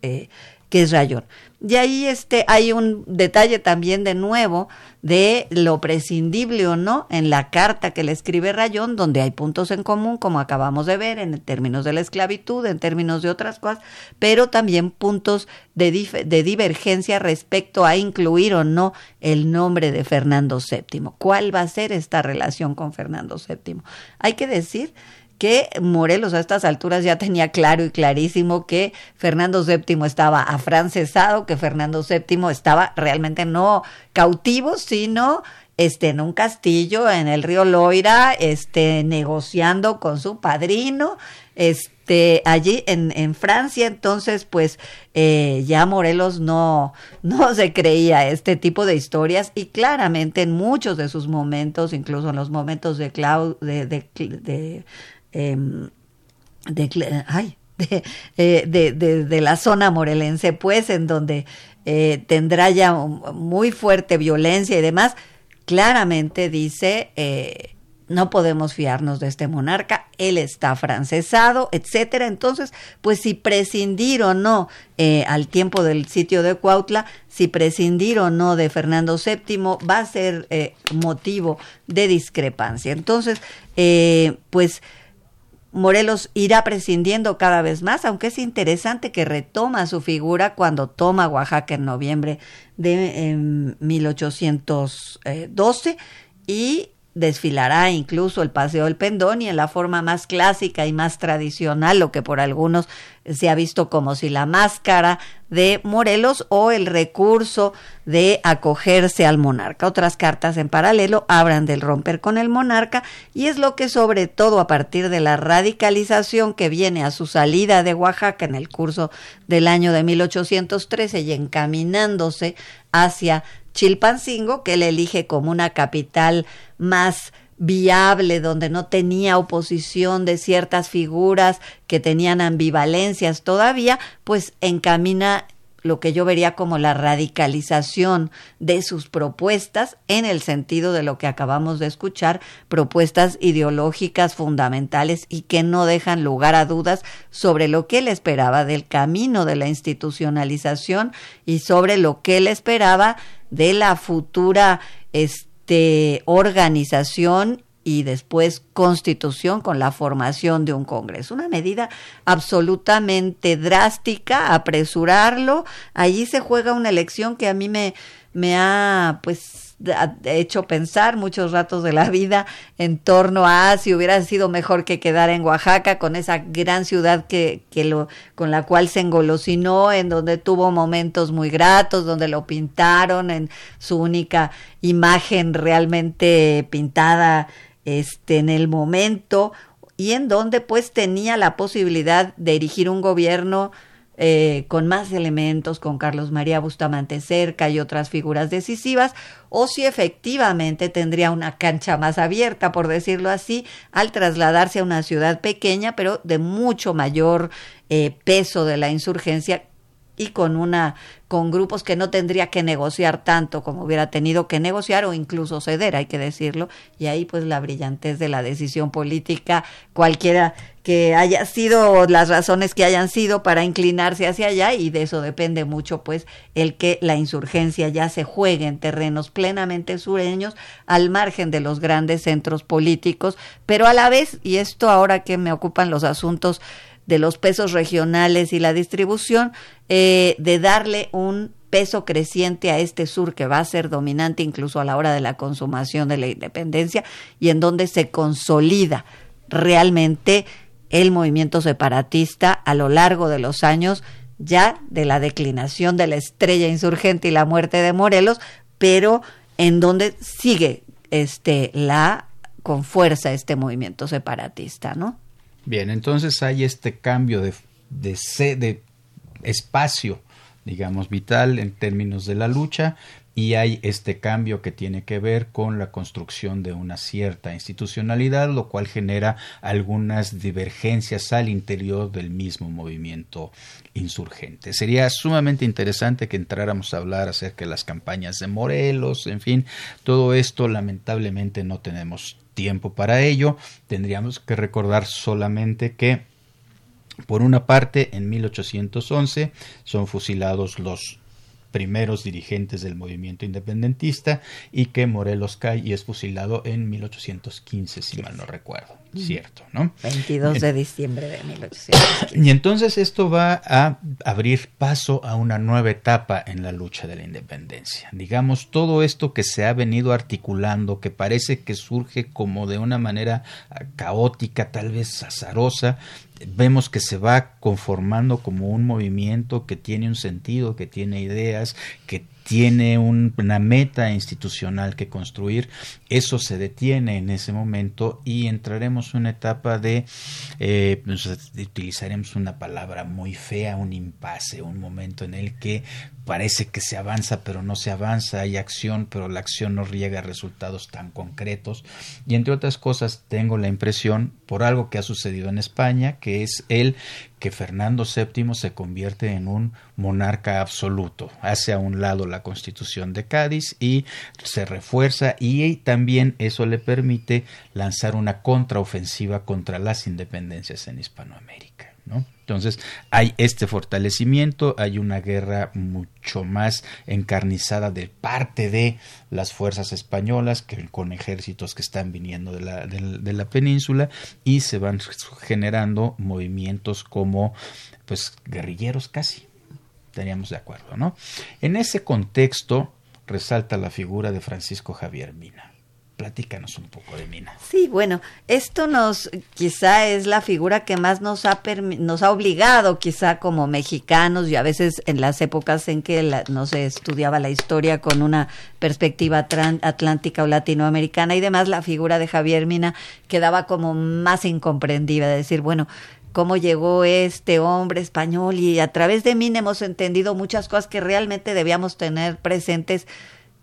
que es Rayón. Y ahí este, hay un detalle también de nuevo de lo prescindible o no en la carta que le escribe Rayón, donde hay puntos en común, como acabamos de ver, en términos de la esclavitud, en términos de otras cosas, pero también puntos de, de divergencia respecto a incluir o no el nombre de Fernando VII. ¿Cuál va a ser esta relación con Fernando VII? Hay que decir que Morelos a estas alturas ya tenía claro y clarísimo que Fernando VII estaba afrancesado, que Fernando VII estaba realmente no cautivo, sino este, en un castillo en el río Loira, este, negociando con su padrino, este, allí en, en Francia, entonces, pues, eh, ya Morelos no, no se creía este tipo de historias y claramente en muchos de sus momentos, incluso en los momentos de, Clau, de, de Em, de, ay, eh, de, de, la zona morelense, pues, en donde eh, tendrá ya muy fuerte violencia y demás, claramente dice, eh, no podemos fiarnos de este monarca, él está francesado, etcétera. Entonces, pues si prescindir o no al tiempo del sitio de Cuautla, si prescindir o no de Fernando VII va a ser motivo de discrepancia. Entonces, pues Morelos irá prescindiendo cada vez más, aunque es interesante que retoma su figura cuando toma Oaxaca en noviembre de 1812 y desfilará incluso el Paseo del Pendón y en la forma más clásica y más tradicional, lo que por algunos se ha visto como si la máscara de Morelos o el recurso de acogerse al monarca. Otras cartas en paralelo hablan del romper con el monarca y es lo que sobre todo a partir de la radicalización que viene a su salida de Oaxaca en el curso del año de 1813 y encaminándose hacia Chilpancingo, que él elige como una capital más viable, donde no tenía oposición de ciertas figuras que tenían ambivalencias todavía, pues encamina lo que yo vería como la radicalización de sus propuestas en el sentido de lo que acabamos de escuchar, propuestas ideológicas fundamentales y que no dejan lugar a dudas sobre lo que él esperaba del camino de la institucionalización y sobre lo que él esperaba de la futura este, organización y después constitución con la formación de un Congreso. Una medida absolutamente drástica, apresurarlo. Allí se juega una elección que a mí me, me ha pues hecho pensar muchos ratos de la vida en torno a si hubiera sido mejor que quedar en Oaxaca con esa gran ciudad que, que lo, con la cual se engolosinó, en donde tuvo momentos muy gratos, donde lo pintaron en su única imagen realmente pintada este, en el momento y en donde pues tenía la posibilidad de erigir un gobierno eh, con más elementos, con Carlos María Bustamante cerca y otras figuras decisivas, o si efectivamente tendría una cancha más abierta, por decirlo así, al trasladarse a una ciudad pequeña, pero de mucho mayor eh, peso de la insurgencia y con una con grupos que no tendría que negociar tanto como hubiera tenido que negociar o incluso ceder, hay que decirlo, y ahí pues la brillantez de la decisión política, cualquiera que haya sido las razones que hayan sido para inclinarse hacia allá y de eso depende mucho pues el que la insurgencia ya se juegue en terrenos plenamente sureños al margen de los grandes centros políticos, pero a la vez, y esto ahora que me ocupan los asuntos de los pesos regionales y la distribución, eh, de darle un peso creciente a este sur que va a ser dominante incluso a la hora de la consumación de la independencia y en donde se consolida realmente el movimiento separatista a lo largo de los años ya de la declinación de la estrella insurgente y la muerte de Morelos, pero en donde sigue este la con fuerza este movimiento separatista, ¿no? Bien, entonces hay este cambio de, de, de espacio, digamos, vital en términos de la lucha y hay este cambio que tiene que ver con la construcción de una cierta institucionalidad, lo cual genera algunas divergencias al interior del mismo movimiento insurgente. Sería sumamente interesante que entráramos a hablar acerca de las campañas de Morelos, en fin, todo esto lamentablemente no tenemos tiempo para ello. Tendríamos que recordar solamente que por una parte, en 1811 son fusilados los primeros dirigentes del movimiento independentista y que Morelos cae y es fusilado en 1815, si mal no recuerdo. Cierto, ¿no? 22 de diciembre de 1815. Y entonces esto va a abrir paso a una nueva etapa en la lucha de la independencia. Digamos, todo esto que se ha venido articulando, que parece que surge como de una manera caótica, tal vez azarosa, vemos que se va conformando como un movimiento que tiene un sentido, que tiene ideas, que tiene una meta institucional que construir, eso se detiene en ese momento y entraremos en una etapa de, eh, utilizaremos una palabra muy fea, un impasse, un momento en el que parece que se avanza pero no se avanza, hay acción pero la acción no riega resultados tan concretos. Y entre otras cosas tengo la impresión por algo que ha sucedido en España que es el que Fernando VII se convierte en un monarca absoluto, hace a un lado la constitución de Cádiz y se refuerza y también eso le permite lanzar una contraofensiva contra las independencias en Hispanoamérica. Entonces hay este fortalecimiento, hay una guerra mucho más encarnizada de parte de las fuerzas españolas que con ejércitos que están viniendo de la, de la península y se van generando movimientos como pues guerrilleros casi, estaríamos de acuerdo, ¿no? En ese contexto resalta la figura de Francisco Javier Mina. Platícanos un poco de Mina. Sí, bueno, esto nos quizá es la figura que más nos ha nos ha obligado quizá como mexicanos y a veces en las épocas en que no se estudiaba la historia con una perspectiva atlántica o latinoamericana y demás, la figura de Javier Mina quedaba como más incomprendida, decir, bueno, cómo llegó este hombre español y a través de Mina hemos entendido muchas cosas que realmente debíamos tener presentes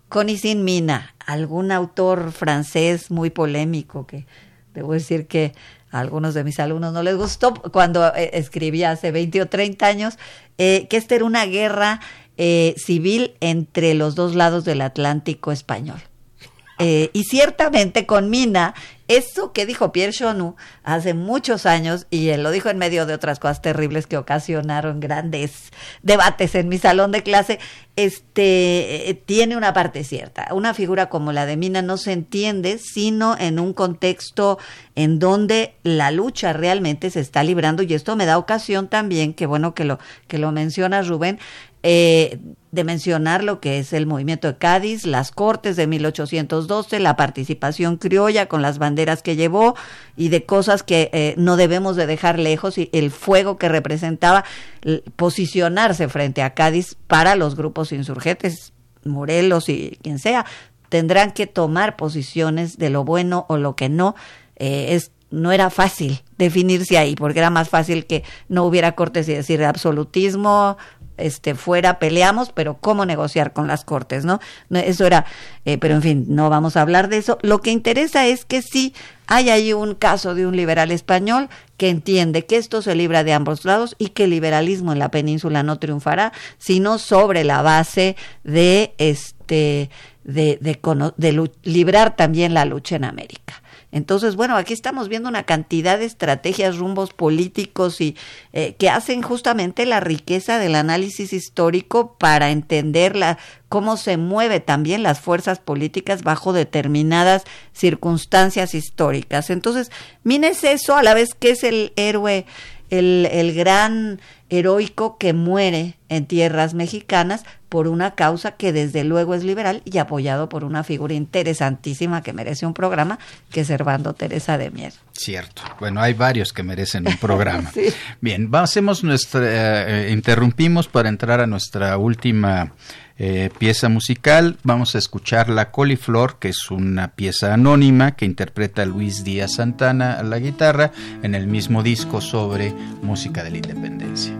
con y sin Mina, algún autor francés muy polémico que debo decir que a algunos de mis alumnos no les gustó cuando eh, escribía hace 20 o 30 años, eh, que esta era una guerra eh, civil entre los dos lados del Atlántico español. y ciertamente con Mina eso que dijo Pierre Chonu hace muchos años, y él lo dijo en medio de otras cosas terribles que ocasionaron grandes debates en mi salón de clase, este, eh, tiene una parte cierta. Una figura como la de Mina no se entiende sino en un contexto en donde la lucha realmente se está librando, y esto me da ocasión también, que bueno que lo, que lo menciona Rubén, eh, de mencionar lo que es el movimiento de Cádiz, las Cortes de 1812, la participación criolla con las banderas que llevó y de cosas que eh, no debemos de dejar lejos y el fuego que representaba posicionarse frente a Cádiz para los grupos insurgentes, Morelos y quien sea, tendrán que tomar posiciones de lo bueno o lo que no. Eh, es no era fácil definirse ahí, porque era más fácil que no hubiera cortes y decir absolutismo, este, fuera, peleamos, pero cómo negociar con las cortes, ¿no? Eso era, eh, pero en fin, no vamos a hablar de eso. Lo que interesa es que sí hay ahí un caso de un liberal español que entiende que esto se libra de ambos lados y que el liberalismo en la península no triunfará, sino sobre la base de este, de, de, de librar también la lucha en América. Entonces, bueno, aquí estamos viendo una cantidad de estrategias, rumbos políticos y eh, que hacen justamente la riqueza del análisis histórico para entender la, cómo se mueve también las fuerzas políticas bajo determinadas circunstancias históricas. Entonces, mines eso a la vez que es el héroe, el, el gran heroico que muere en tierras mexicanas por una causa que desde luego es liberal y apoyado por una figura interesantísima que merece un programa, que es Servando Teresa de Mier. Cierto. Bueno, hay varios que merecen un programa. Bien, hacemos nuestra, eh, interrumpimos para entrar a nuestra última eh, pieza musical. Vamos a escuchar La Coliflor, que es una pieza anónima que interpreta Luis Díaz Santana a la guitarra en el mismo disco sobre música de la independencia.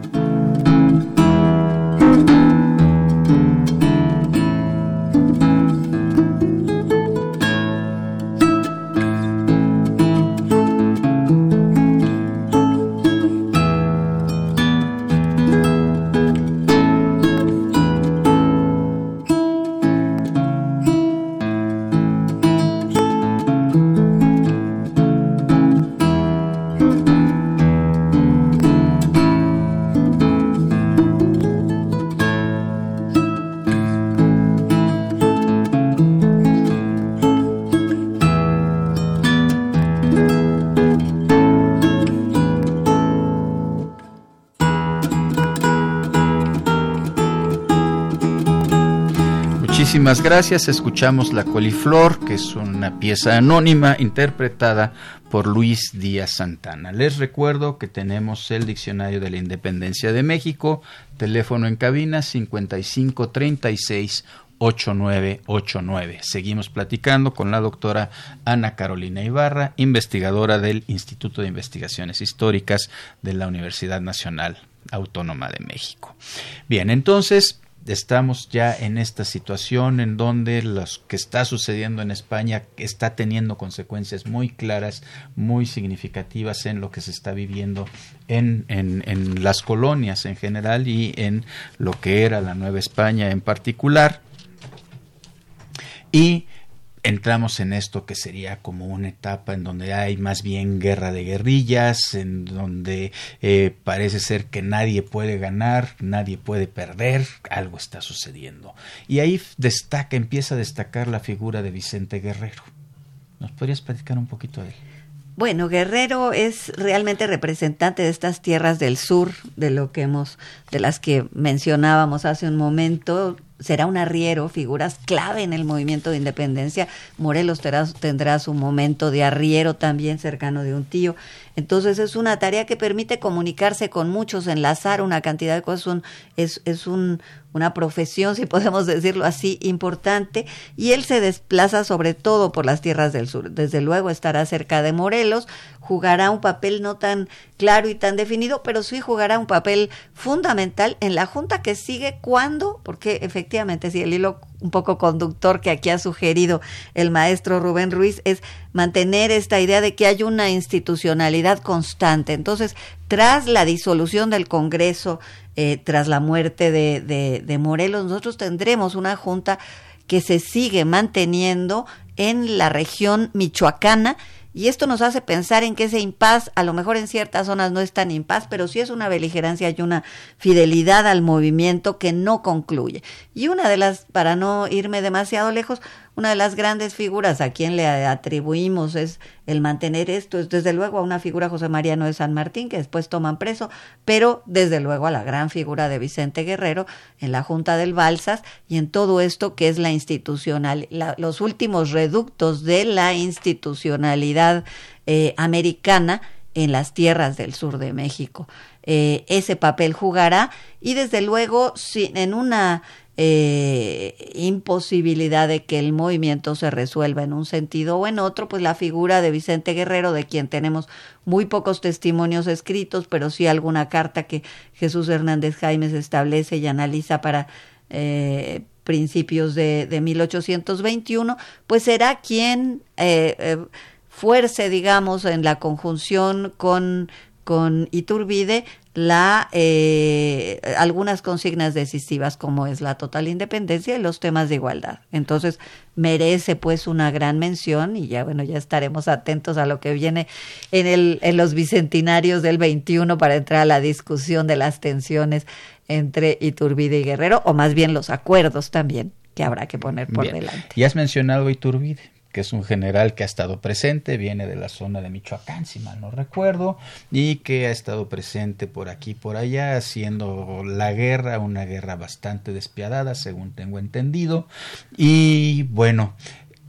Muchísimas gracias. Escuchamos La Coliflor, que es una pieza anónima interpretada por Luis Díaz Santana. Les recuerdo que tenemos el Diccionario de la Independencia de México, teléfono en cabina 5536 8989. Seguimos platicando con la doctora Ana Carolina Ibarra, investigadora del Instituto de Investigaciones Históricas de la Universidad Nacional Autónoma de México. Bien, entonces estamos ya en esta situación en donde lo que está sucediendo en España está teniendo consecuencias muy claras, muy significativas en lo que se está viviendo en, en, las colonias en general y en lo que era la Nueva España en particular. Y entramos en esto que sería como una etapa en donde hay más bien guerra de guerrillas, en donde eh, parece ser que nadie puede ganar, nadie puede perder, algo está sucediendo. Y ahí destaca, empieza a destacar la figura de Vicente Guerrero. ¿Nos podrías platicar un poquito de él? Bueno, Guerrero es realmente representante de estas tierras del sur, de lo que hemos, de las que mencionábamos hace un momento, será un arriero, figuras clave en el movimiento de independencia. Morelos tendrá, su momento de arriero también cercano de un tío. Entonces es una tarea que permite comunicarse con muchos, enlazar una cantidad de cosas. es, es un, una profesión, si podemos decirlo así, importante, y él se desplaza sobre todo por las tierras del sur. Desde luego estará cerca de Morelos, jugará un papel no tan claro y tan definido, pero sí jugará un papel fundamental en la junta que sigue cuando, porque efectivamente, si el hilo un poco conductor que aquí ha sugerido el maestro Rubén Ruiz es mantener esta idea de que hay una institucionalidad constante. Entonces, tras la disolución del Congreso, eh, tras la muerte de, de, de Morelos, nosotros tendremos una junta que se sigue manteniendo en la región michoacana y esto nos hace pensar en que ese impas, a lo mejor en ciertas zonas no es tan impas, pero sí es una beligerancia y una fidelidad al movimiento que no concluye. Y una de las, para no irme demasiado lejos, una de las grandes figuras a quien le atribuimos es el mantener esto, es desde luego a una figura José Mariano de San Martín, que después toman preso, pero desde luego a la gran figura de Vicente Guerrero en la Junta del Balsas y en todo esto que es la institucional, los últimos reductos de la institucionalidad eh, americana en las tierras del sur de México. Eh, ese papel jugará y desde luego si, en una eh, imposibilidad de que el movimiento se resuelva en un sentido o en otro, pues la figura de Vicente Guerrero, de quien tenemos muy pocos testimonios escritos, pero sí alguna carta que Jesús Hernández Jaimes establece y analiza para eh, principios de, de 1821, pues será quien eh, eh, fuerce, digamos, en la conjunción con con Iturbide la eh, algunas consignas decisivas como es la total independencia y los temas de igualdad. Entonces merece pues una gran mención y ya bueno ya estaremos atentos a lo que viene en el en los bicentenarios del 21 para entrar a la discusión de las tensiones entre Iturbide y Guerrero o más bien los acuerdos también que habrá que poner por delante. Y has mencionado Iturbide que es un general que ha estado presente, viene de la zona de Michoacán, si mal no recuerdo, y que ha estado presente por aquí y por allá, haciendo la guerra, una guerra bastante despiadada, según tengo entendido, y bueno,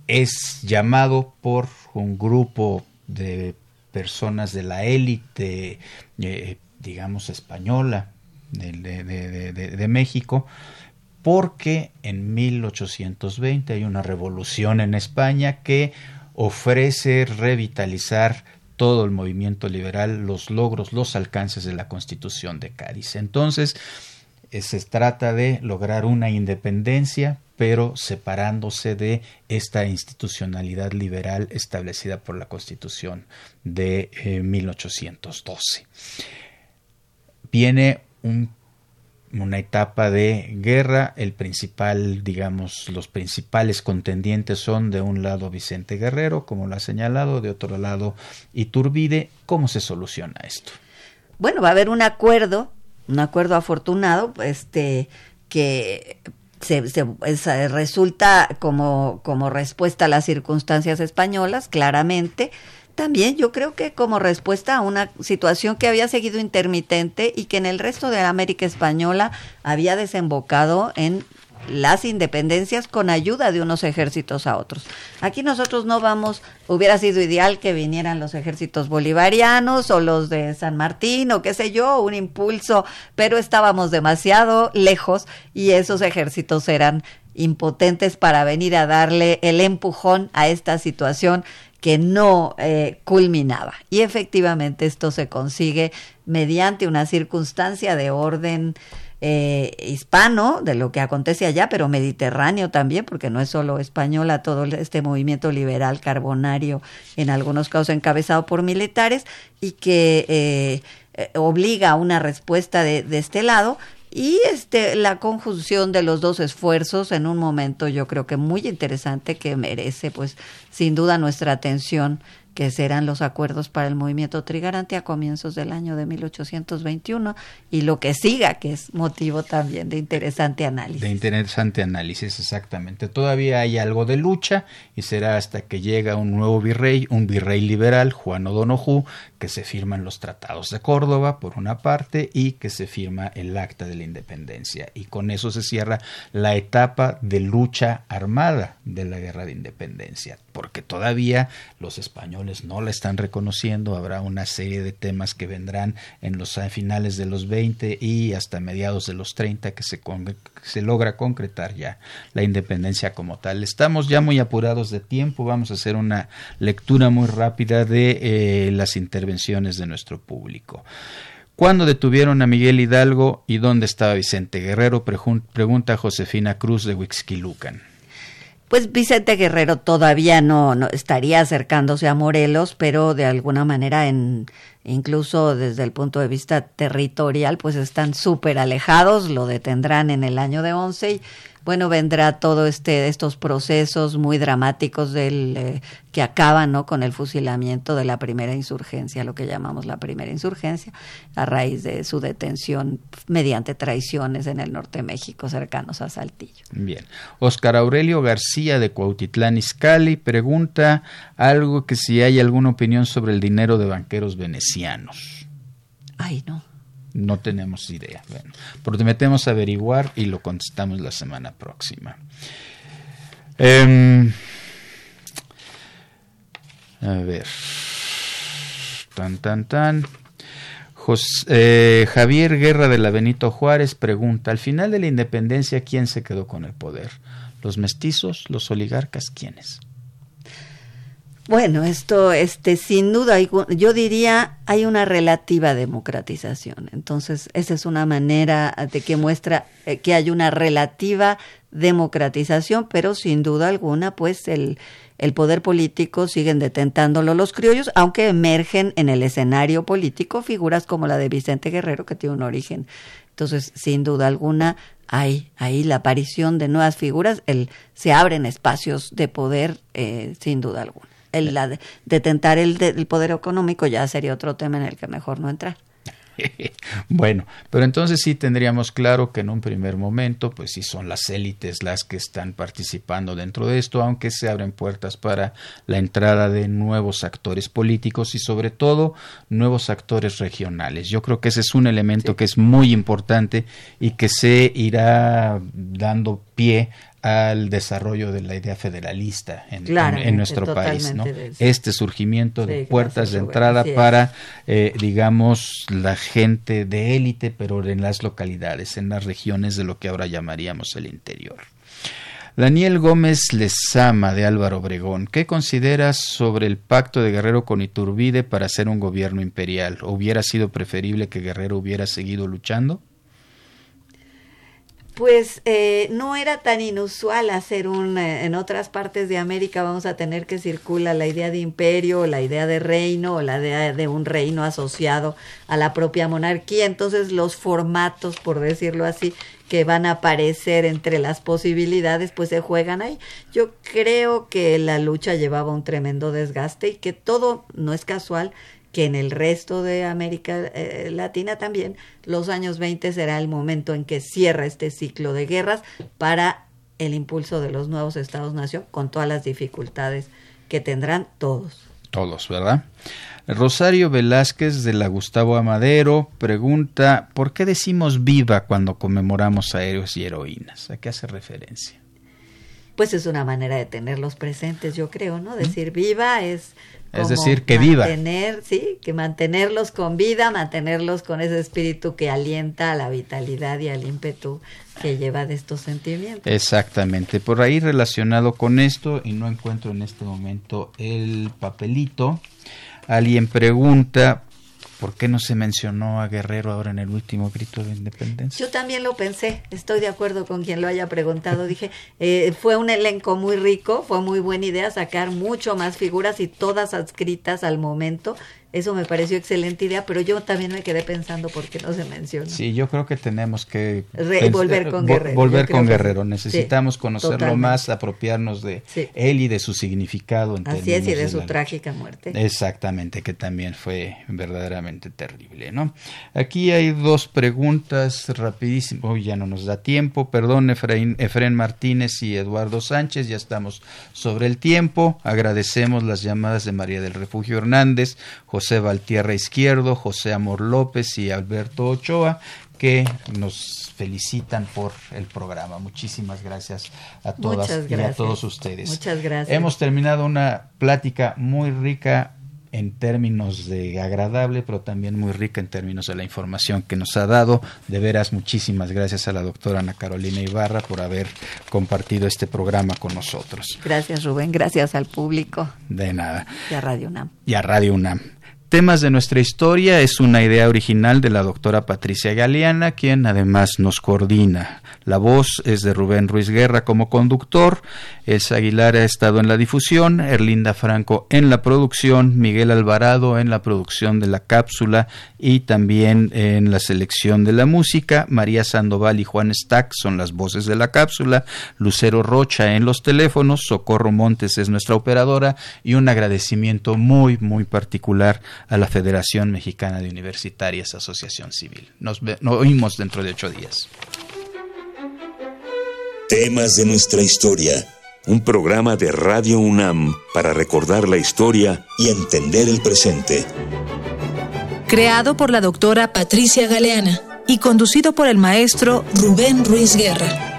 es llamado por un grupo de personas de la élite, eh, digamos, española de, México, porque en 1820 hay una revolución en España que ofrece revitalizar todo el movimiento liberal, los logros, los alcances de la Constitución de Cádiz. Entonces, eh, se trata de lograr una independencia, pero separándose de esta institucionalidad liberal establecida por la Constitución de 1812. Eh, Viene un una etapa de guerra. El principal, digamos, los principales contendientes son de un lado Vicente Guerrero, como lo ha señalado, de otro lado Iturbide. ¿Cómo se soluciona esto? Bueno, va a haber un acuerdo, un acuerdo afortunado, este, que se, se, resulta como, como respuesta a las circunstancias españolas, claramente, también yo creo que como respuesta a una situación que había seguido intermitente y que en el resto de América Española había desembocado en las independencias con ayuda de unos ejércitos a otros. Aquí nosotros no vamos, hubiera sido ideal que vinieran los ejércitos bolivarianos o los de San Martín o qué sé yo, un impulso, pero estábamos demasiado lejos y esos ejércitos eran impotentes para venir a darle el empujón a esta situación que no eh, culminaba. Y efectivamente esto se consigue mediante una circunstancia de orden eh, hispano, de lo que acontece allá, pero mediterráneo también, porque no es solo española todo este movimiento liberal carbonario, en algunos casos encabezado por militares, y que eh, obliga a una respuesta de, de este lado, y este la conjunción de los dos esfuerzos en un momento yo creo que muy interesante que merece pues sin duda nuestra atención que serán los acuerdos para el movimiento trigarante a comienzos del año de 1821 y lo que siga, que es motivo también de interesante análisis. De interesante análisis, exactamente. Todavía hay algo de lucha y será hasta que llega un nuevo virrey, un virrey liberal, Juan O'Donoghue, que se firman los tratados de Córdoba, por una parte, y que se firma el acta de la independencia. Y con eso se cierra la etapa de lucha armada de la guerra de independencia, porque todavía los españoles no la están reconociendo, habrá una serie de temas que vendrán en los finales de los 20 y hasta mediados de los 30 que se, se logra concretar ya la independencia como tal. Estamos ya muy apurados de tiempo, vamos a hacer una lectura muy rápida de eh, las intervenciones de nuestro público. ¿Cuándo detuvieron a Miguel Hidalgo y dónde estaba Vicente Guerrero? Pregunta Josefina Cruz de Huixquilucan. Pues Vicente Guerrero todavía no, no, estaría acercándose a Morelos, pero de alguna manera en incluso desde el punto de vista territorial, pues están súper alejados, lo detendrán en el año de 11 y bueno, vendrá todo este estos procesos muy dramáticos del eh, que acaban, ¿no? con el fusilamiento de la primera insurgencia, lo que llamamos la primera insurgencia, a raíz de su detención mediante traiciones en el norte de México, cercanos a Saltillo. Bien. Oscar Aurelio García de Cuautitlán Izcalli pregunta algo que si hay alguna opinión sobre el dinero de banqueros venecianos. Ay, no. No tenemos idea. Bueno, prometemos averiguar y lo contestamos la semana próxima. Em, a ver. Tan, tan, tan. Eh, Javier Guerra de la Benito Juárez pregunta, al final de la independencia, ¿quién se quedó con el poder? ¿Los mestizos? ¿Los oligarcas? ¿Quiénes? Bueno, esto, este, sin duda, yo diría, hay una relativa democratización. Entonces, esa es una manera de que muestra eh, que hay una relativa democratización, pero sin duda alguna, pues el, el poder político siguen detentándolo los criollos, aunque emergen en el escenario político figuras como la de Vicente Guerrero, que tiene un origen. Entonces, sin duda alguna, hay ahí la aparición de nuevas figuras, el, se abren espacios de poder, eh, sin duda alguna el la detentar el, el poder económico ya sería otro tema en el que mejor no entrar. bueno, pero entonces sí tendríamos claro que en un primer momento, pues sí son las élites las que están participando dentro de esto, aunque se abren puertas para la entrada de nuevos actores políticos y sobre todo nuevos actores regionales. Yo creo que ese es un elemento que es muy importante y que se irá dando pie al desarrollo de la idea federalista en, nuestro país. ¿no? Este surgimiento de puertas de entrada para, eh, digamos, la gente de élite, pero en las localidades, en las regiones de lo que ahora llamaríamos el interior. Daniel Gómez Lezama de Álvaro Obregón, ¿qué consideras sobre el pacto de Guerrero con Iturbide para hacer un gobierno imperial? ¿Hubiera sido preferible que Guerrero hubiera seguido luchando? Pues eh, no era tan inusual hacer un, eh, en otras partes de América vamos a tener que circula la idea de imperio, la idea de reino, o la idea de un reino asociado a la propia monarquía. Entonces los formatos, por decirlo así, que van a aparecer entre las posibilidades, pues se juegan ahí. Yo creo que la lucha llevaba un tremendo desgaste y que todo no es casual que en el resto de América eh, Latina también los años 20 será el momento en que cierra este ciclo de guerras para el impulso de los nuevos estados-nación con todas las dificultades que tendrán todos. Todos, ¿verdad? Rosario Velázquez de la Gustavo Amadero pregunta, ¿por qué decimos viva cuando conmemoramos a héroes y heroínas? ¿A qué hace referencia? Pues es una manera de tenerlos presentes, yo creo, ¿no? Decir viva es es decir, que viva. sí, que mantenerlos con vida, mantenerlos con ese espíritu que alienta a la vitalidad y al ímpetu que lleva de estos sentimientos. Exactamente. Por ahí relacionado con esto, y no encuentro en este momento el papelito, alguien pregunta ¿Por qué no se mencionó a Guerrero ahora en el último grito de independencia? Yo también lo pensé, estoy de acuerdo con quien lo haya preguntado. Dije, eh, fue un elenco muy rico, fue muy buena idea sacar mucho más figuras y todas adscritas al momento eso me pareció excelente idea, pero yo también me quedé pensando por qué no se menciona. Sí, yo creo que tenemos que volver con Guerrero. Volver con Guerrero. Necesitamos conocerlo más, apropiarnos de él y de su significado. En Así es, y de, su trágica muerte. Exactamente, que también fue verdaderamente terrible, ¿no? Aquí hay dos preguntas rapidísimas. Hoy ya no nos da tiempo. Perdón, Efraín, Efraín Martínez y Eduardo Sánchez, ya estamos sobre el tiempo. Agradecemos las llamadas de María del Refugio Hernández, José Valtierra Izquierdo, José Amor López y Alberto Ochoa, que nos felicitan por el programa. Muchísimas gracias a todas y a todos ustedes. Muchas gracias. Hemos terminado una plática muy rica en términos de agradable, pero también muy rica en términos de la información que nos ha dado. De veras, muchísimas gracias a la doctora Ana Carolina Ibarra por haber compartido este programa con nosotros. Gracias, Rubén. Gracias al público. De nada. Y a Radio UNAM. Y a Radio UNAM. Temas de nuestra historia es una idea original de la doctora Patricia Galeana, quien además nos coordina. La voz es de Rubén Ruiz Guerra como conductor, Elsa Aguilar ha estado en la difusión, Erlinda Franco en la producción, Miguel Alvarado en la producción de la cápsula y también en la selección de la música, María Sandoval y Juan Stack son las voces de la cápsula, Lucero Rocha en los teléfonos, Socorro Montes es nuestra operadora. Y un agradecimiento muy, muy particular a la Federación Mexicana de Universitarias Asociación Civil. Nos, nos oímos dentro de ocho días. Temas de nuestra historia. Un programa de Radio UNAM para recordar la historia y entender el presente. Creado por la doctora Patricia Galeana y conducido por el maestro Rubén Ruiz Guerra.